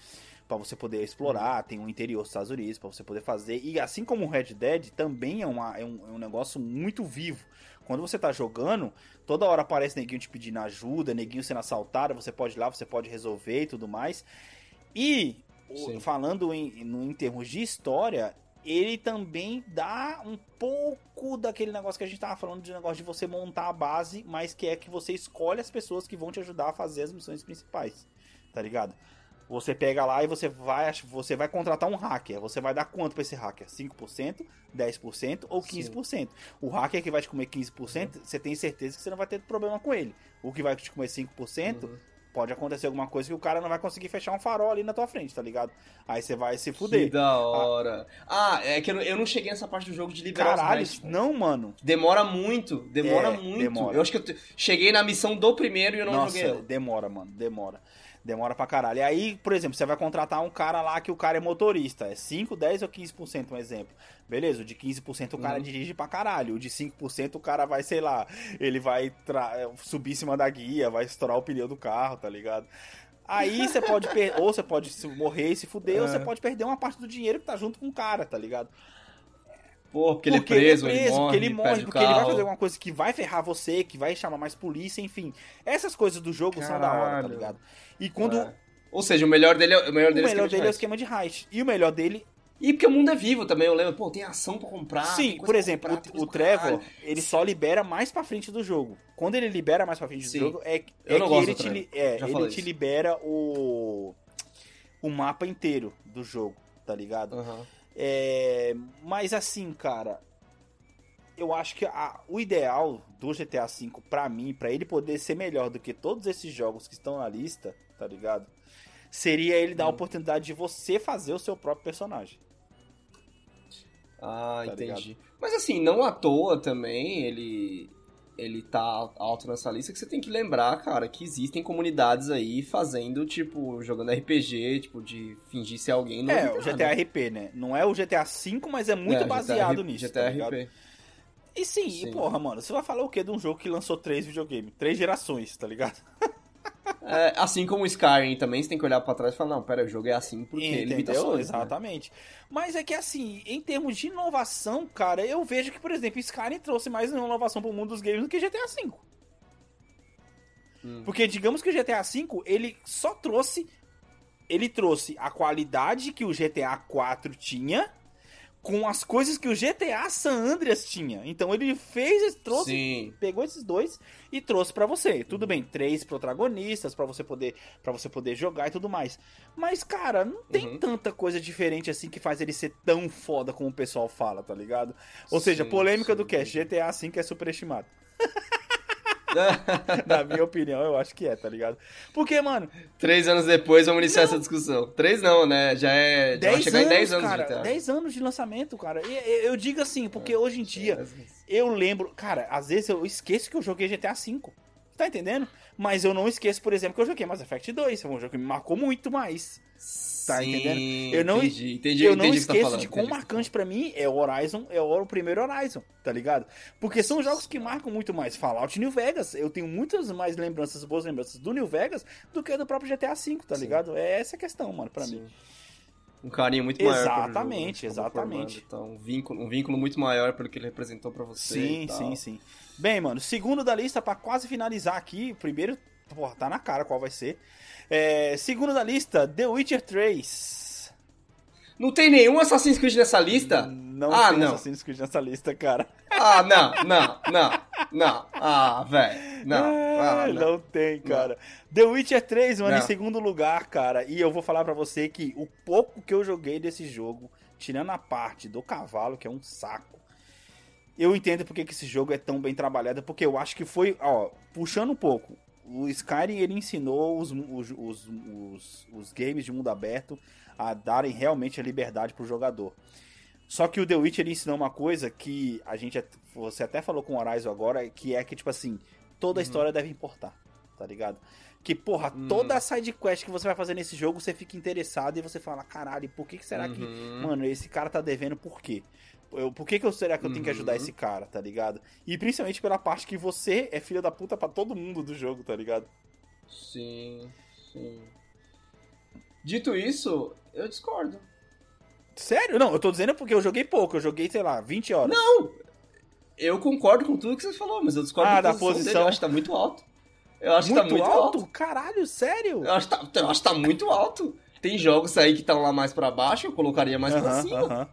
Pra você poder explorar, tem o interior dos Estados Unidos pra você poder fazer. E assim como o Red Dead, também é, uma, é, um, é um negócio muito vivo. Quando você tá jogando, toda hora aparece neguinho te pedindo ajuda, neguinho sendo assaltado, você pode ir lá, você pode resolver e tudo mais. E, Sim. falando em, em termos de história, ele também dá um pouco daquele negócio que a gente tava falando de negócio de você montar a base, mas que é que você escolhe as pessoas que vão te ajudar a fazer as missões principais, tá ligado? Você pega lá e você vai, você vai contratar um hacker. Você vai dar quanto pra esse hacker? 5%, 10% ou 15%. O hacker que vai te comer 15%, você tem certeza que você não vai ter problema com ele. O que vai te comer 5%, Uhum. pode acontecer alguma coisa que o cara não vai conseguir fechar um farol ali na tua frente, tá ligado? Aí você vai se Que fuder. da hora. Ah, é que eu, não- eu não cheguei nessa parte do jogo de liberar Caralho, os não, mano. Demora muito, demora É, muito. demora. Eu acho que eu cheguei na missão do primeiro e eu não Nossa, joguei. demora, mano, demora. Demora pra caralho. E aí, por exemplo, você vai contratar um cara lá que o cara é motorista. É 5, 10 ou 15%, um exemplo. Beleza, o de 15% o cara Uhum. dirige pra caralho. O de 5% o cara vai, sei lá, ele vai tra- subir em cima da guia, vai estourar o pneu do carro, tá ligado? Aí você pode [LAUGHS] ou você pode morrer e se fuder, ou É. você pode perder uma parte do dinheiro que tá junto com o cara, tá ligado? Pô, porque ele é Porque preso, ele, morre, porque ele morre, o porque ele vai fazer alguma coisa que vai ferrar você, que vai chamar mais polícia, enfim. Essas coisas do jogo são da hora, tá Caralho. ligado? E quando É. Ou seja, o melhor dele é o melhor O dele, é melhor dele é o heist. esquema de heist. E o melhor dele E porque o mundo é vivo também, eu lembro. Pô, tem ação pra comprar. Sim, por exemplo, comprar, o, o Trevor, caralho. ele só libera mais pra frente do jogo. Quando ele libera mais pra frente Sim. do jogo, é, Eu é não que gosto ele te, li- é, ele te libera o, o mapa inteiro do jogo, tá ligado? Aham. É, mas assim, cara, eu acho que a- o ideal do GTA V, pra mim, pra ele poder ser melhor do que todos esses jogos que estão na lista, tá ligado? Seria ele Hum. dar a oportunidade de você fazer o seu próprio personagem. Ah, Tá entendi. Mas assim, não à toa também, ele ele tá alto nessa lista que você tem que lembrar, cara, que existem comunidades aí fazendo, tipo, jogando RPG, tipo, de fingir ser alguém no É, GTA, o GTA né? RP, né? Não é o GTA V, mas é muito É, baseado GTA, nisso, GTA tá? RP. E sim, Sim. porra, mano, você vai falar o quê de um jogo que lançou três videogames? Três gerações, tá ligado? [LAUGHS] É, assim como o Skyrim também, você tem que olhar pra trás e falar, não, pera, o jogo é assim porque Entendeu? limitações, né? Exatamente. Mas é que assim, em termos de inovação, cara, eu vejo que, por exemplo, Skyrim trouxe mais inovação pro mundo dos games do que GTA V. Hum. Porque digamos que o GTA V, ele só trouxe ele trouxe a qualidade que o GTA 4 tinha com as coisas que o GTA San Andreas tinha. Então ele fez, trouxe Sim. pegou esses dois e trouxe pra você. Tudo bem, três protagonistas pra você poder para você poder jogar e tudo mais. Mas cara, não tem Uhum. tanta coisa diferente assim que faz ele ser tão foda como o pessoal fala, tá ligado? Ou seja, Sim, polêmica sim, do cast, GTA V é superestimado. [LAUGHS] [LAUGHS] Na minha opinião, eu acho que é, tá ligado? Porque, mano, Três anos depois vamos iniciar essa discussão. Três não, né? Já é. Já vai 10 chegar anos, em 10 anos cara, de GTA. 10 anos de lançamento, cara. E eu digo assim, porque hoje em dia É, eu lembro, cara, às vezes eu esqueço que eu joguei GTA V. Tá entendendo? Mas eu não esqueço, por exemplo, que eu joguei Mass Effect 2, é um jogo que me marcou muito mais. Tá Sim, entendendo? Eu não- entendi, entendi, eu não entendi o que você tá esqueço falando, de quão marcante pra mim é o Horizon, é o primeiro Horizon, tá ligado? Porque são jogos que marcam muito mais. Fallout New Vegas, eu tenho muitas mais lembranças, boas lembranças do New Vegas do que do próprio GTA V, tá Sim. ligado? É essa a questão, mano, pra Sim. mim. Um carinho muito maior. pelo Exatamente, jogo, né? Acabou exatamente. Então, um vínculo, um vínculo muito maior pelo que ele representou pra você. Sim, sim, sim. Bem, mano, segundo da lista, pra quase finalizar aqui, o primeiro, porra, tá na cara qual vai ser. É, segundo da lista, The Witcher 3. Não tem nenhum Assassin's Creed nessa lista? Não ah, tem não. Assassin's Creed nessa lista, cara. Ah, não, não, não, não. Ah, velho. Não. Ah, É, não. não tem, cara. The Witcher 3, mano, Não. em segundo lugar, cara. E eu vou falar pra você que o pouco que eu joguei desse jogo, tirando a parte do cavalo, que é um saco, eu entendo porque que esse jogo é tão bem trabalhado, porque eu acho que foi, ó, puxando um pouco. O Skyrim, ele ensinou os, os, os, os, os games de mundo aberto a darem realmente a liberdade pro jogador. Só que o The Witcher ele ensinou uma coisa que a gente, você até falou com o Horizon agora, que é que, tipo assim, toda a história deve importar, tá ligado? Que, porra, Uhum. toda a side quest que você vai fazer nesse jogo, você fica interessado e você fala, caralho, por que, que será que, Uhum. mano, esse cara tá devendo por quê? Eu, por que, que eu será que eu tenho que ajudar Uhum. esse cara, tá ligado? E principalmente pela parte que você é filha da puta pra todo mundo do jogo, tá ligado? Sim, sim. Dito isso, eu discordo. Sério? Não, eu tô dizendo porque eu joguei pouco, eu joguei, sei lá, 20 horas. Não! Eu concordo com tudo que você falou, mas eu discordo Ah, da posição dele. Eu acho que tá muito alto. Eu acho muito, que tá muito alto? alto. Caralho, sério? Eu acho, que tá, eu acho que tá muito alto. Tem jogos aí que estão lá mais pra baixo, eu colocaria mais pra Aham, cima. aham.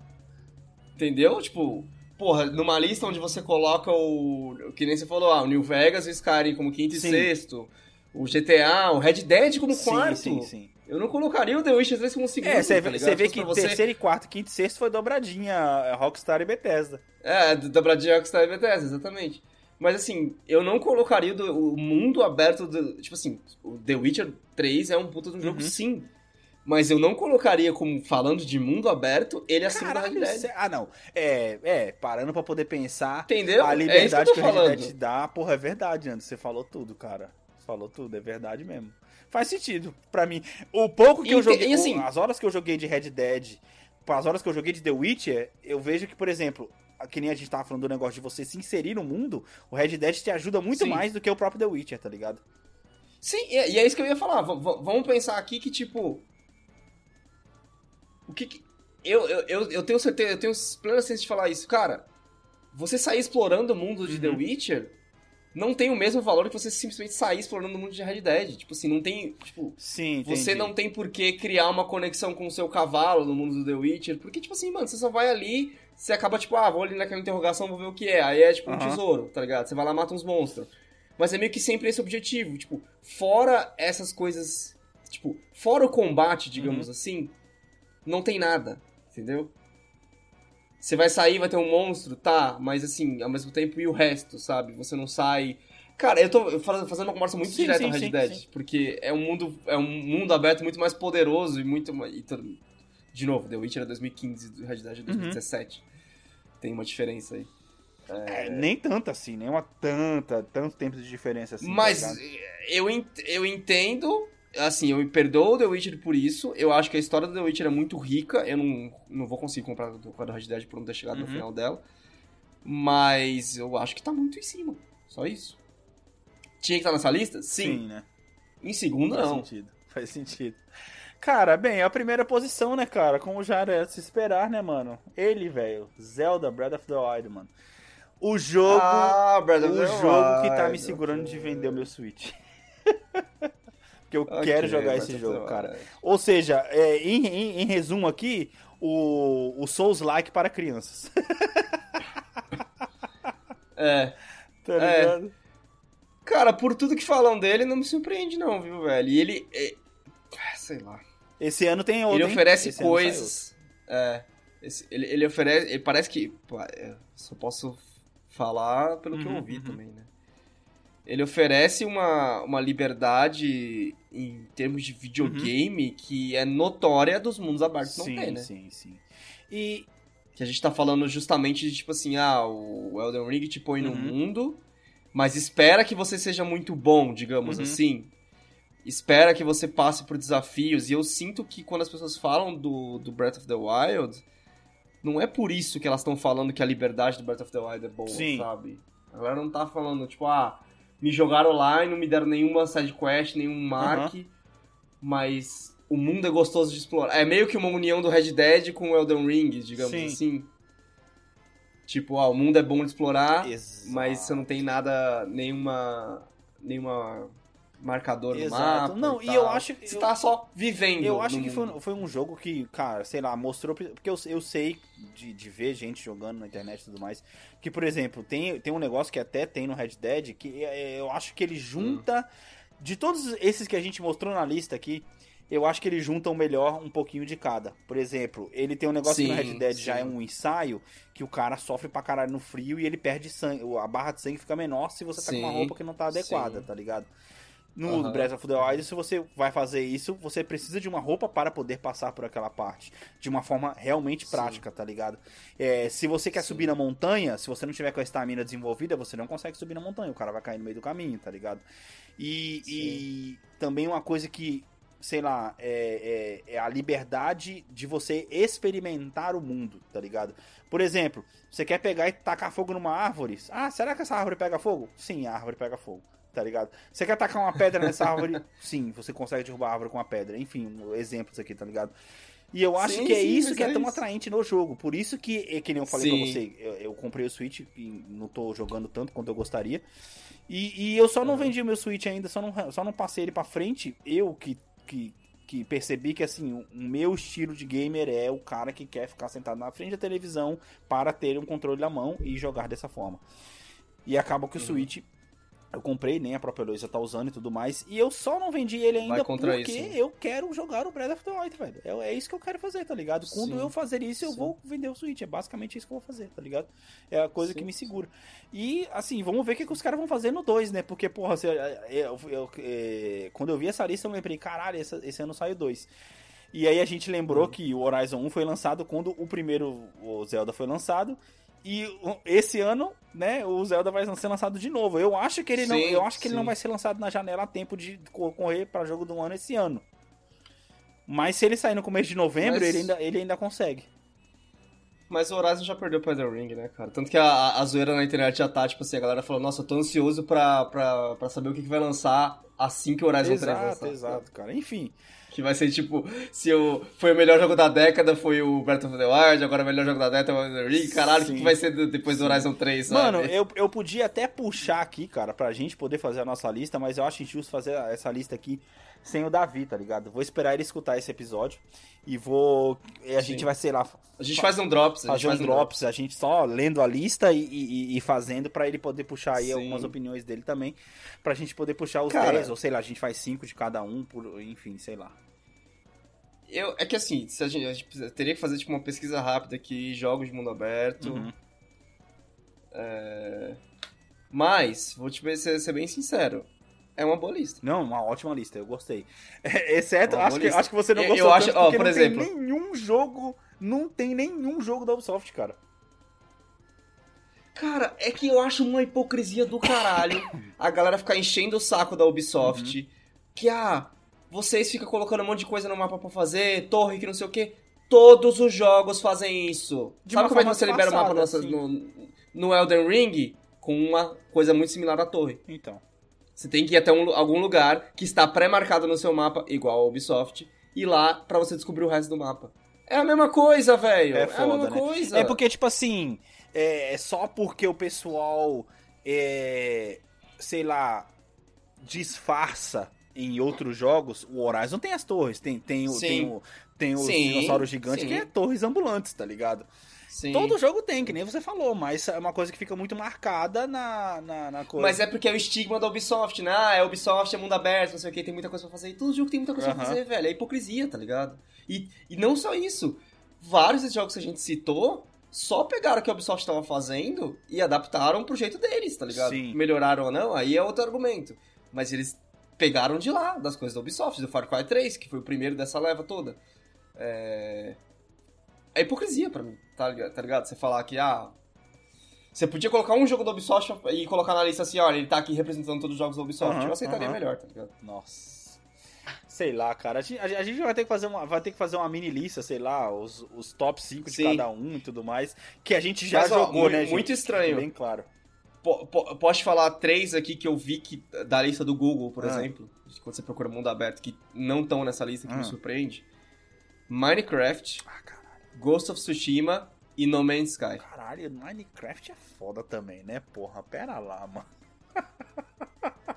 Entendeu? Tipo, porra, numa lista onde você coloca o. Que nem você falou, ah, o New Vegas e o Skyrim como quinto e Sim. sexto. O GTA, o Red Dead como Sim, quarto. sim, sim. Eu não colocaria o The Witcher 3 como segundo. É, você tá vê, você vê que fosse pra terceiro e quarto, quinto e sexto foi dobradinha é, Rockstar e Bethesda. É, da Bradley Rockstar e Bethesda, exatamente. Mas assim, eu não colocaria o mundo aberto do. Tipo assim, o The Witcher 3 é um puta de um jogo, Uhum. sim. Mas eu não colocaria como falando de mundo aberto ele acima da Red Caralho, Dead. ah não. É, é, parando pra poder pensar Entendeu? a é liberdade que que, eu tô o Red Dead te dá, porra, é verdade, Anderson. Você falou tudo, cara. Falou tudo, é verdade mesmo. Faz sentido pra mim. O pouco que eu Ente- joguei, e assim- as horas que eu joguei de Red Dead, as horas que eu joguei de The Witcher, eu vejo que, por exemplo, que nem a gente tava falando do negócio de você se inserir no mundo, o Red Dead te ajuda muito Sim. mais do que o próprio The Witcher, tá ligado? Sim, e é, e é isso que eu ia falar. V- vamos pensar aqui que, tipo. Que que. Eu, eu, eu, tenho certeza, eu tenho plena ciência de falar isso. Cara, você sair explorando o mundo de The Uhum. Witcher não tem o mesmo valor que você simplesmente sair explorando o mundo de Red Dead. Tipo assim, não tem. Tipo, Sim, você não tem por que criar uma conexão com o seu cavalo no mundo do The Witcher. Porque, tipo assim, mano, você só vai ali, você acaba, tipo, ah, vou ali naquela interrogação, vou ver o que é. Aí é tipo um tesouro, tá ligado? Você vai lá mata uns monstros. Mas é meio que sempre esse objetivo. Tipo, fora essas coisas. Tipo, fora o combate, digamos Uhum. assim, não tem nada, entendeu? Você vai sair, vai ter um monstro, tá, mas assim, ao mesmo tempo e o resto, sabe? Você não sai. Cara, eu tô faz- fazendo uma conversa muito Sim, direta sim, ao Red sim, Dead, sim. porque é um mundo é um mundo aberto muito mais poderoso e muito ma- e tudo- de novo, The Witcher é 2015, do Red Dead é 2017. Tem uma diferença aí. É, nem tanto assim, nem uma tanta, tanto tempo de diferença assim. tá Mas eu, ent- eu entendo, assim, eu me perdoo o The Witcher por isso. Eu acho que a história do The Witcher é muito rica. Eu não, não vou conseguir comprar do do Red Dead por não ter chegado no Uhum. final dela. Mas eu acho que tá muito em cima. Só isso. Tinha que estar nessa lista? Sim. né? Em segundo, Faz não. sentido. Faz sentido. Cara, bem, a primeira posição, né, cara? Como já era de se esperar, né, mano? Ele, velho. Zelda Breath of the Wild, mano. O jogo. Ah, Breath of o the jogo que tá me Wild, segurando de vender o meu Switch. [LAUGHS] Porque eu Ok, quero jogar esse jogo, cara. Wild. Ou seja, é, em, em- em resumo aqui, o, o Souls-like para crianças. [LAUGHS] É. tá É. ligado? Cara, por tudo que falam dele, não me surpreende não, viu, velho? E ele... é- ah, Sei lá. Esse ano tem outro. Ele hein? oferece Esse coisas. É. esse- ele, ele oferece. Ele parece que. pô, é, só posso falar pelo que eu Uhum, ouvi uhum. também, né? Ele oferece uma, uma liberdade em termos de videogame que é notória dos mundos abertos outro. não Sim, tem, né? sim, sim. E. Que a gente tá falando justamente de tipo assim, ah, o Elden Ring te põe no Uhum. mundo, mas espera que você seja muito bom, digamos Uhum. assim. Espera que você passe por desafios. E eu sinto que quando as pessoas falam do, do Breath of the Wild, não é por isso que elas estão falando que a liberdade do Breath of the Wild é boa, Sim. sabe? A galera não tá falando, tipo, ah, me jogaram lá e não me deram nenhuma side quest, nenhum mark, mas o mundo é gostoso de explorar. É meio que uma união do Red Dead com o Elden Ring, digamos Sim. assim. Tipo, ah, o mundo é bom de explorar, Exato. mas você não tem nada, nenhuma, nenhuma marcador no Exato. mapa. Não, e tal. eu acho que- Você eu- tá só vivendo. Eu acho no que foi, foi um jogo que, cara, sei lá, mostrou. Porque eu, eu sei de, de ver gente jogando na internet e tudo mais. Que, por exemplo, tem, tem um negócio que até tem no Red Dead que é, eu acho que ele junta. De todos esses que a gente mostrou na lista aqui, eu acho que ele junta o melhor um pouquinho de cada. Por exemplo, ele tem um negócio que no Sim, Red Dead já sim. é um ensaio que o cara sofre pra caralho no frio e ele perde sangue. A barra de sangue fica menor se você tá com uma Sim, roupa que não tá adequada, sim. tá ligado? No Aham. Breath of the Wild, se você vai fazer isso, você precisa de uma roupa para poder passar por aquela parte. De uma forma realmente Sim. prática, tá ligado? É, se você quer Sim. subir na montanha, se você não tiver com a estamina desenvolvida, você não consegue subir na montanha. O cara vai cair no meio do caminho, tá ligado? E, e também uma coisa que, sei lá, é, é- é a liberdade de você experimentar o mundo, tá ligado? Por exemplo, você quer pegar e tacar fogo numa árvore. Ah, será que essa árvore pega fogo? Sim, a árvore pega fogo. Tá ligado? Você quer tacar uma pedra nessa árvore? [LAUGHS] Sim, você consegue derrubar a árvore com uma pedra. Enfim, exemplos aqui, tá ligado? E eu acho Sim, que é sim, isso que é, é tão atraente no jogo. Por isso que, é que nem eu falei pra Sim. você, eu, eu comprei o Switch e não tô jogando tanto quanto eu gostaria. E, e eu só não vendi o meu Switch ainda, só não, só não passei ele pra frente. Eu que, que, que percebi que assim, o o meu estilo de gamer é o cara que quer ficar sentado na frente da televisão para ter um controle na mão e jogar dessa forma. E acaba que o Uhum. Switch eu comprei, nem a própria Luísa tá usando e tudo mais. E eu só não vendi ele ainda porque isso, né? eu quero jogar o Breath of the Wild, velho. É, é isso que eu quero fazer, tá ligado? Quando Sim, eu fazer isso, eu sim. vou vender o Switch. É basicamente isso que eu vou fazer, tá ligado? É a coisa Sim. que me segura. E, assim, vamos ver o que, que os caras vão fazer no 2, né? Porque, porra, você, eu, eu- é, quando eu vi essa lista, eu lembrei, caralho, esse, esse ano saiu dois. E aí a gente lembrou Uhum. que o Horizon 1 foi lançado quando o primeiro, o Zelda, foi lançado. E esse ano, né, o Zelda vai ser lançado de novo. Eu acho que ele não, Sim, eu acho que ele sim. não vai ser lançado na janela a tempo de correr para jogo do ano esse ano. Mas se ele sair no começo de novembro, Mas- ele, ainda, ele ainda consegue. Mas o Horizon já perdeu pro Elden Ring, né, cara? Tanto que a, a, zoeira na internet já tá, tipo assim, a galera falou, nossa, eu tô ansioso pra, pra, pra saber o que, que vai lançar assim que o Horizon 3 Exato, lançar. exato, cara. Enfim. Que vai ser tipo, se o, foi o melhor jogo da década, foi o Breath of the Wild, agora o melhor jogo da década é o Ring. Caralho, o que, vai ser depois do Horizon 3, sabe? Mano, eu, eu podia até puxar aqui, cara, pra gente poder fazer a nossa lista, mas eu acho injusto fazer essa lista aqui sem o Davi, tá ligado? Vou esperar ele escutar esse episódio e vou. E a Sim. gente vai, sei lá. A gente faz um drops, a gente faz um drops, a gente só lendo a lista e, e- e fazendo pra ele poder puxar aí Sim. algumas opiniões dele também. Pra gente poder puxar os Cara. 10, ou sei lá, a gente faz 5 de cada um, por, enfim, sei lá. Eu, é que assim, a gente, a gente teria que fazer tipo uma pesquisa rápida aqui, jogos de mundo aberto. Uhum. É... Mas, vou te ser, ser bem sincero, é uma boa lista. Não, uma ótima lista, eu gostei. [LAUGHS] Exceto, Uma acho que, lista. acho que você não gostou eu acho- ó, por exemplo- nenhum jogo, não tem nenhum jogo da Ubisoft, cara. Cara, é que eu acho uma hipocrisia do caralho [COUGHS] a galera ficar enchendo o saco da Ubisoft. Uhum. Que, ah, vocês ficam colocando um monte de coisa no mapa pra fazer, torre que não sei o quê. Todos os jogos fazem isso. De Sabe como é que você libera o mapa no, disfarçada, no, no Elden Ring? Com uma coisa muito similar à torre. Então. Você tem que ir até um- algum lugar que está pré-marcado no seu mapa, igual a Ubisoft, e lá pra você descobrir o resto do mapa. É a mesma coisa, velho. É É, a mesma né? coisa. É porque, tipo assim, é só porque o pessoal, é, sei lá, disfarça em outros jogos, o Horizon tem as torres, tem, tem, o, tem, o, tem os Sim, dinossauros gigantes, sim. que é torres ambulantes, tá ligado? Sim. Todo jogo tem, que nem você falou, mas é uma coisa que fica muito marcada na, na, na coisa. Mas é porque é o estigma da Ubisoft, né? Ah, é Ubisoft, é mundo aberto, não sei o que, tem muita coisa pra fazer. E todo jogo tem muita coisa pra Aham. fazer, velho. É hipocrisia, tá ligado? E, e não só isso. Vários desses jogos que a gente citou só pegaram o que a Ubisoft tava fazendo e adaptaram pro jeito deles, tá ligado? Sim. Melhoraram ou não, aí é outro argumento. Mas eles pegaram de lá, das coisas da Ubisoft, do Far Cry 3, que foi o primeiro dessa leva toda. É... É hipocrisia pra mim, tá ligado? Tá ligado? Você falar que, ah, você podia colocar um jogo da Ubisoft e colocar na lista assim, olha, ele tá aqui representando todos os jogos da Ubisoft. Aham, eu aceitaria aham. melhor, tá ligado? Nossa. Sei lá, cara. A gente, a gente vai ter que fazer uma, vai ter que fazer uma mini lista, sei lá, os, os top 5 de Sim. cada um e tudo mais. Que a gente já Mas, ó, jogou, mu- né, gente? muito estranho. Bem claro. Po- po- posso falar três aqui que eu vi que, da lista do Google, por Ah. exemplo, quando você procura mundo aberto, que não estão nessa lista, que Ah. me surpreende. Minecraft, Ah. Ghost of Tsushima e No Man's Sky. Caralho, Minecraft é foda também, né? Porra, pera lá, mano.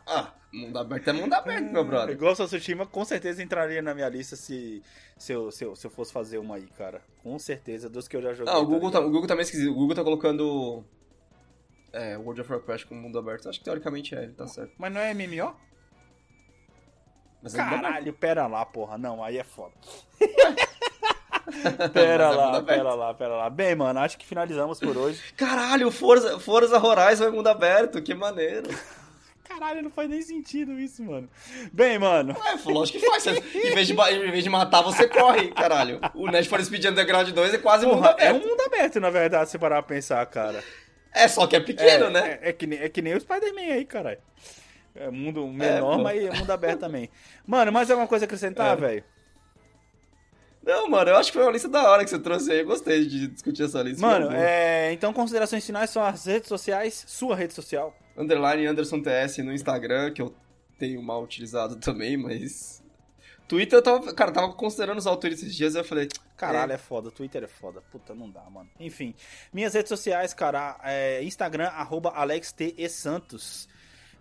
Ah, mundo aberto é mundo aberto, meu [LAUGHS] brother. Ghost of Tsushima com certeza entraria na minha lista se, se, eu, se, eu, se eu fosse fazer uma aí, cara. Com certeza, dos que eu já joguei. Ah, o Google, tá, ligado? o Google tá meio esquisito. O Google tá colocando é, World of Warcraft como mundo aberto. Acho que teoricamente é, ele tá certo. Mas não é MMO? Mas é mundo. Caralho, pera lá, porra. Não, aí é foda. [LAUGHS] Pera é mundo lá, pera lá, pera lá. Bem, mano, acho que finalizamos por hoje. [LAUGHS] Caralho, Forza, Forza Horizon é mundo aberto, que maneiro. [LAUGHS] Caralho, não faz nem sentido isso, mano. Bem, mano. É, lógico que faz. Em, vez de, em vez de matar, você corre, caralho. O Need for Speed Underground 2 é quase mundo Porra, é aberto. um mundo aberto, na verdade, se parar pra pensar, cara. É, só que é pequeno, é, né? É, é que nem, é que nem o Spider-Man aí, caralho. É mundo menor, pô. mas é mundo aberto também. Mano, mais alguma coisa a acrescentar, É. velho? Não, mano, eu acho que foi uma lista da hora que você trouxe aí. Eu gostei de discutir essa lista. Mano, é, então considerações finais são as redes sociais, sua rede social. Underline Anderson TS no Instagram, que eu tenho mal utilizado também, mas. Twitter eu tava. Cara, tava considerando usar o Twitter esses dias e eu falei. Caralho, é. foda. Twitter é foda. Puta, não dá, mano. Enfim, minhas redes sociais, cara, é Instagram, arroba AlexTESantos.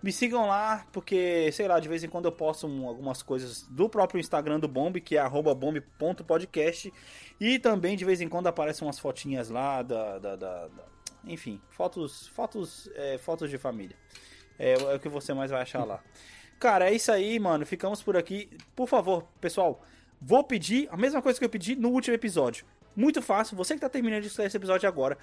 Me sigam lá, porque, sei lá, de vez em quando eu posto um- algumas coisas do próprio Instagram do Bomb, que é arroba bomb.podcast. E também, de vez em quando, aparecem umas fotinhas lá da... da- da- da- enfim, fotos, fotos, é, fotos de família. É, é o que você mais vai achar lá. Cara, é isso aí, mano. Ficamos por aqui. Por favor, pessoal, vou pedir a mesma coisa que eu pedi no último episódio. Muito fácil, você que tá terminando de escutar esse episódio agora,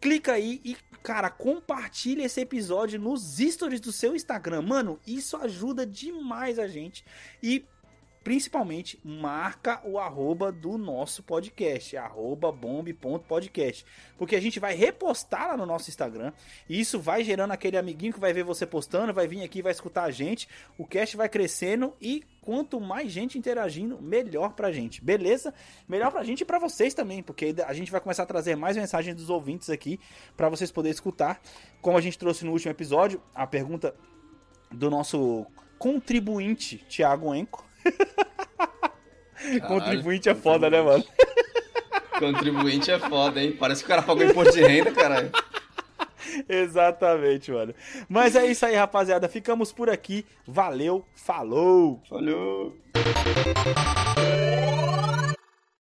clica aí e, cara, compartilha esse episódio nos stories do seu Instagram. Mano, isso ajuda demais a gente. E principalmente marca o arroba do nosso podcast, arroba bomb.podcast. Porque a gente vai repostar lá no nosso Instagram. E isso vai gerando aquele amiguinho que vai ver você postando, vai vir aqui, vai escutar a gente. O cast vai crescendo e quanto mais gente interagindo, melhor pra gente. Beleza? Melhor pra gente e pra vocês também, porque a gente vai começar a trazer mais mensagens dos ouvintes aqui pra vocês poderem escutar. Como a gente trouxe no último episódio, a pergunta do nosso contribuinte Thiago Enco. [LAUGHS] Contribuinte é foda, né, mano? Contribuinte é foda, hein? Parece que o cara pagou imposto de renda, caralho. [LAUGHS] Exatamente, mano. Mas é isso aí, rapaziada. Ficamos por aqui. Valeu, falou! Falou!